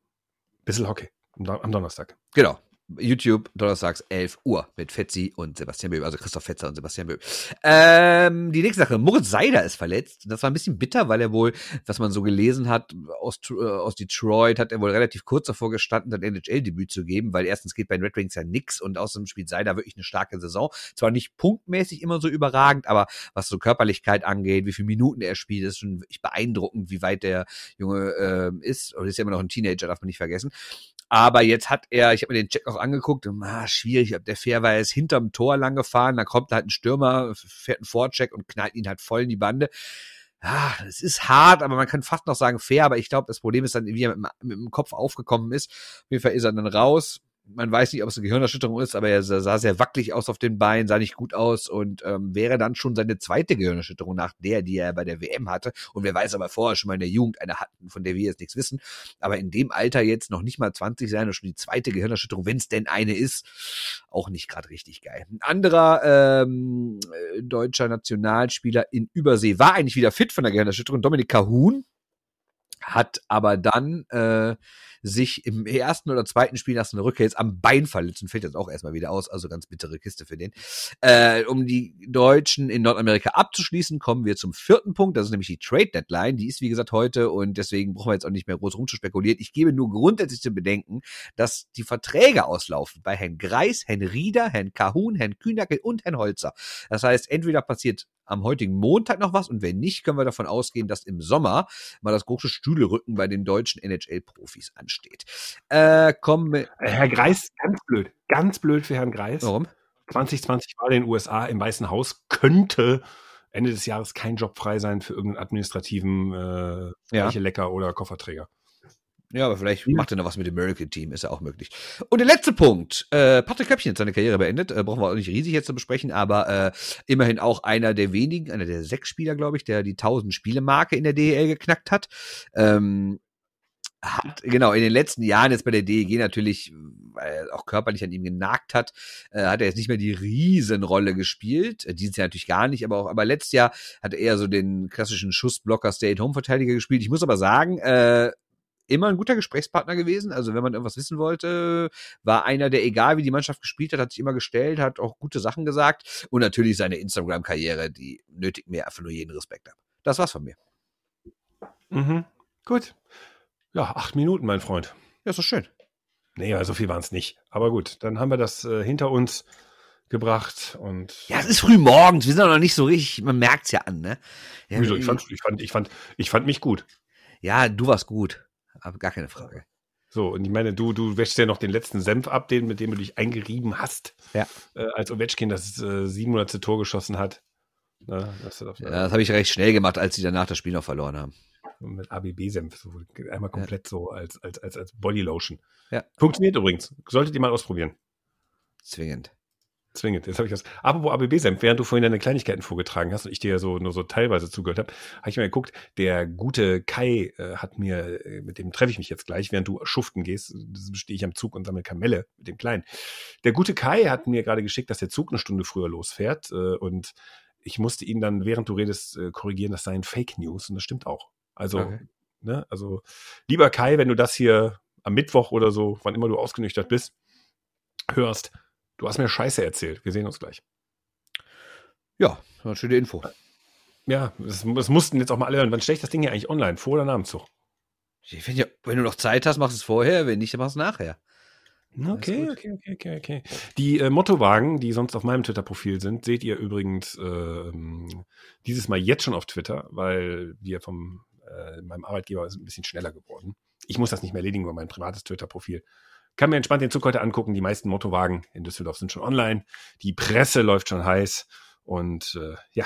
bisschen Hockey am Donnerstag. Genau. YouTube, donnerstags 11 Uhr mit Fetzi und Sebastian Böhm, also Christoph Fetzer und Sebastian Böhm. Ähm, die nächste Sache, Moritz Seider ist verletzt. Das war ein bisschen bitter, weil er wohl, was man so gelesen hat, aus, äh, aus Detroit hat er wohl relativ kurz davor gestanden, sein NHL-Debüt zu geben, weil erstens geht bei den Red Wings ja nix und außerdem spielt Seider wirklich eine starke Saison. Zwar nicht punktmäßig immer so überragend, aber was so Körperlichkeit angeht, wie viele Minuten er spielt, ist schon wirklich beeindruckend, wie weit der Junge äh, ist. Und ist ja immer noch ein Teenager, darf man nicht vergessen. Aber jetzt hat er, ich habe mir den Check auch angeguckt, ah, schwierig, ob der fair war, er ist hinterm Tor lang gefahren, da kommt halt ein Stürmer, fährt einen Vorcheck und knallt ihn halt voll in die Bande. Ja, es ist hart, aber man kann fast noch sagen fair, aber ich glaube, das Problem ist dann, wie er mit, mit dem Kopf aufgekommen ist. Auf jeden Fall ist er dann raus man weiß nicht, ob es eine Gehirnerschütterung ist, aber er sah sehr wackelig aus auf den Beinen, sah nicht gut aus und ähm, wäre dann schon seine zweite Gehirnerschütterung nach der, die er bei der WM hatte. Und wer weiß aber vorher schon mal in der Jugend eine hatten, von der wir jetzt nichts wissen. Aber in dem Alter jetzt noch nicht mal 20 sein und schon die zweite Gehirnerschütterung, wenn es denn eine ist, auch nicht gerade richtig geil. Ein anderer ähm, äh, deutscher Nationalspieler in Übersee war eigentlich wieder fit von der Gehirnerschütterung, Dominik Kahun, hat aber dann äh, sich im ersten oder zweiten Spiel nach so einer Rückkehr jetzt am Bein verletzt und fällt jetzt auch erstmal wieder aus, also ganz bittere Kiste für den. Äh, um die Deutschen in Nordamerika abzuschließen, kommen wir zum vierten Punkt, das ist nämlich die Trade Deadline, die ist wie gesagt heute und deswegen brauchen wir jetzt auch nicht mehr groß rumzuspekulieren. Ich gebe nur grundsätzlich zu bedenken, dass die Verträge auslaufen bei Herrn Greis, Herrn Rieder, Herrn Kahun, Herrn Kühnackel und Herrn Holzer. Das heißt, entweder passiert am heutigen Montag noch was und wenn nicht, können wir davon ausgehen, dass im Sommer mal das große Stühlerücken bei den deutschen NHL-Profis ansteht. Äh, kommen wir. Herr Greis, ganz blöd. Ganz blöd für Herrn Greis. Warum? 2020 war in den USA im Weißen Haus, könnte Ende des Jahres kein Job frei sein für irgendeinen administrativen äh, Ja. Lecker oder Kofferträger. Ja, aber vielleicht Ja. macht er noch was mit dem American Team, ist ja auch möglich. Und der letzte Punkt. Äh, Patrick Köppchen hat seine Karriere beendet. Äh, brauchen wir auch nicht riesig jetzt zu besprechen, aber äh, immerhin auch einer der wenigen, einer der sechs Spieler, glaube ich, der die 1000 Spiele-Marke in der DEL geknackt hat. Ähm, hat, genau, in den letzten Jahren jetzt bei der DEG natürlich, weil er auch körperlich an ihm genagt hat, äh, hat er jetzt nicht mehr die Riesenrolle gespielt. Äh, dieses Jahr natürlich gar nicht, aber auch, aber letztes Jahr hat er eher so den klassischen Schussblocker Stay-at-Home-Verteidiger gespielt. Ich muss aber sagen, äh, immer ein guter Gesprächspartner gewesen. Also wenn man irgendwas wissen wollte, war einer, der egal wie die Mannschaft gespielt hat, hat sich immer gestellt, hat auch gute Sachen gesagt und natürlich seine Instagram-Karriere, die nötigt mir einfach nur jeden Respekt ab. Das war's von mir. Mhm. Gut. Ja, acht Minuten, mein Freund. Ja, ist doch schön. Nee, so viel waren es nicht. Aber gut, dann haben wir das äh, hinter uns gebracht und Ja, es ist früh morgens, wir sind auch noch nicht so richtig, man merkt's ja an, ne? Ja, Wieso? ich, fand, ich, fand, ich, fand, ich fand mich gut. ja du warst gut, aber gar keine Frage. So, und ich meine, du, du wäschst ja noch den letzten Senf ab, den, mit dem du dich eingerieben hast, Ja. äh, als Ovechkin das äh, 700. Tor geschossen hat. Ne, das Ja, das habe ich recht schnell gemacht, als sie danach das Spiel noch verloren haben. mit ABB-Senf, so, einmal komplett so als, als, als, als Bodylotion. Ja. Funktioniert übrigens. Solltet ihr mal ausprobieren. Zwingend. Zwingend. Jetzt habe ich das. Apropos ABB-Senf, während du vorhin deine Kleinigkeiten vorgetragen hast und ich dir ja so nur so teilweise zugehört habe, habe ich mal geguckt, der gute Kai äh, hat mir, äh, mit dem treffe ich mich jetzt gleich, während du schuften gehst, stehe ich am Zug und sammle Kamelle mit dem Kleinen. Der gute Kai hat mir gerade geschickt, dass der Zug eine Stunde früher losfährt äh, und ich musste ihn dann, während du redest, äh, korrigieren, das seien Fake News und das stimmt auch. Also, Okay. ne, also lieber Kai, wenn du das hier am Mittwoch oder so, wann immer du ausgenüchtert bist, hörst, du hast mir Scheiße erzählt. Wir sehen uns gleich. Ja, eine schöne Info. Ja, das, das mussten jetzt auch mal alle hören. Wann stelle ich das Ding hier eigentlich online? Vor oder nach dem Zug? Ich finde ja, wenn du noch Zeit hast, mach es vorher, wenn nicht, dann mach es nachher. Okay, okay, okay, okay, okay. Die äh, Mottowagen, die sonst auf meinem Twitter-Profil sind, seht ihr übrigens ähm, dieses Mal jetzt schon auf Twitter, weil wir vom äh, meinem Arbeitgeber sind ein bisschen schneller geworden. Ich muss das nicht mehr erledigen über mein privates Twitter-Profil. Kann mir entspannt den Zug heute angucken. Die meisten Mottowagen in Düsseldorf sind schon online. Die Presse läuft schon heiß. Und äh, ja,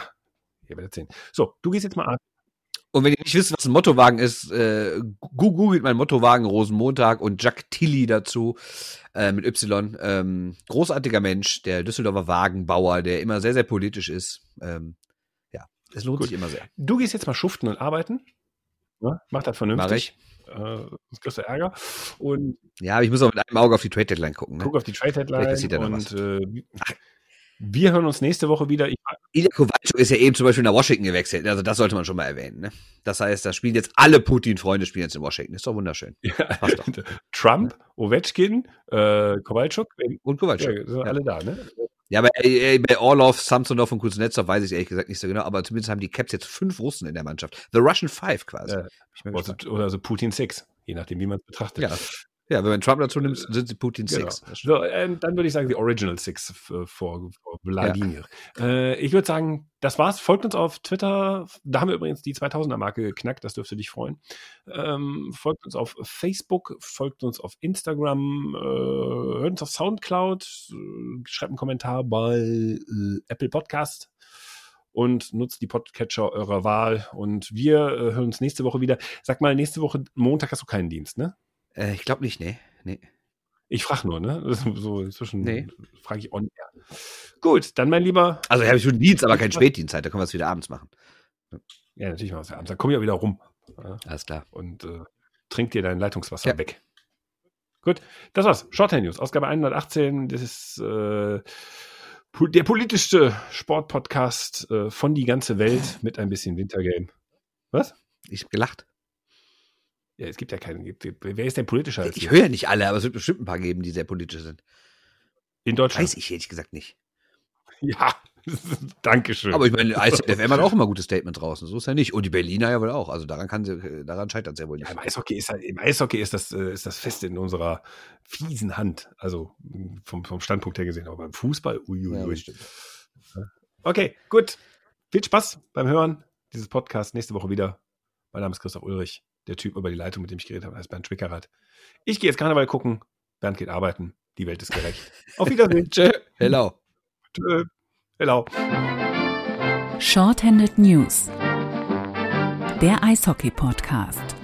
ihr werdet sehen. So, du gehst jetzt mal an. Und wenn ihr nicht wisst, was ein Mottowagen ist, äh, googelt mein Mottowagen Rosenmontag und Jack Tilly dazu äh, mit Y. Ähm, großartiger Mensch, der Düsseldorfer Wagenbauer, der immer sehr, sehr politisch ist. Ähm, ja, es lohnt Gut. sich immer sehr. Du gehst jetzt mal schuften und arbeiten. Ja, mach das vernünftig. Mach ich. Äh, sonst kriegst du Ärger. Und Ja, aber ich muss auch mit einem Auge auf die Trade Deadline gucken. Ne? guck auf die Trade ja noch und äh, wir hören uns nächste Woche wieder. Ich, Ilya ist ja eben zum Beispiel nach Washington gewechselt. Also das sollte man schon mal erwähnen. Ne? Das heißt, da spielen jetzt alle Putin-Freunde spielen jetzt in Washington. Ist doch wunderschön. Passt doch. [laughs] Trump, Ovechkin, äh, Kowalczuk, Und ja, Kowalczuk. sind Ja. alle da, ne? Ja, bei, äh, bei Orlov, Samsonov und Kuznetsov weiß ich ehrlich gesagt nicht so genau, aber zumindest haben die Caps jetzt fünf Russen in der Mannschaft. The Russian Five quasi. Ja. Oder so Putin Six, je nachdem, wie man es betrachtet. Ja. Ja, wenn man Trump dazu nimmt, sind sie Putin Genau. Six. So, ähm, dann würde ich sagen, die Original Six vor, vor Wladimir. Äh, ich würde sagen, das war's. Folgt uns auf Twitter. Da haben wir übrigens die 2000er-Marke geknackt. Das dürfte dich freuen. Ähm, folgt uns auf Facebook, folgt uns auf Instagram, äh, hört uns auf Soundcloud, äh, schreibt einen Kommentar bei äh, Apple Podcast und nutzt die Podcatcher eurer Wahl. Und wir äh, hören uns nächste Woche wieder. Sag mal, nächste Woche Montag hast du keinen Dienst, ne? Äh, ich glaube nicht, nee. nee. Ich frage nur, ne? So inzwischen Nee. frage ich on air. Gut, dann mein Lieber. Also ich habe schon Dienst, aber kein Spätdienstzeit, da können wir es wieder abends machen. Ja, natürlich machen wir es abends. Dann komm ich ja wieder rum ja, Alles klar. und äh, trink dir dein Leitungswasser Ja. weg. Gut, das war's. Shorthand News, Ausgabe 118. Das ist äh, der politischste Sportpodcast äh, von die ganze Welt mit ein bisschen Wintergame. Was? Ich habe gelacht. Ja, es gibt ja keinen. Wer ist denn politischer als Ich höre ja nicht alle, aber es wird bestimmt ein paar geben, die sehr politisch sind. In Deutschland. Weiß ich ehrlich gesagt nicht. [laughs] Ja, [laughs] Dankeschön. Aber ich meine, [laughs] IZFM hat auch immer gute Statements draußen. So ist ja nicht. Und die Berliner ja wohl auch. Also daran kann sie, daran scheitert es ja wohl nicht. Ja, im Eishockey ist, im Eishockey ist das, äh, ist das fest in unserer fiesen Hand. Also mh, vom, vom Standpunkt her gesehen. Aber beim Fußball, Ja, uiuiui. stimmt. okay, gut. viel Spaß beim Hören dieses Podcasts nächste Woche wieder. Mein Name ist Christoph Ulrich. Der Typ über die Leitung, mit dem ich geredet habe, heißt Bernd Schwickerath. Ich gehe jetzt Karneval gucken. Bernd geht arbeiten. Die Welt ist gerecht. [laughs] Auf Wiedersehen. Tschö. Hello. Tschö. Hello. Shorthanded News. Der Eishockey-Podcast.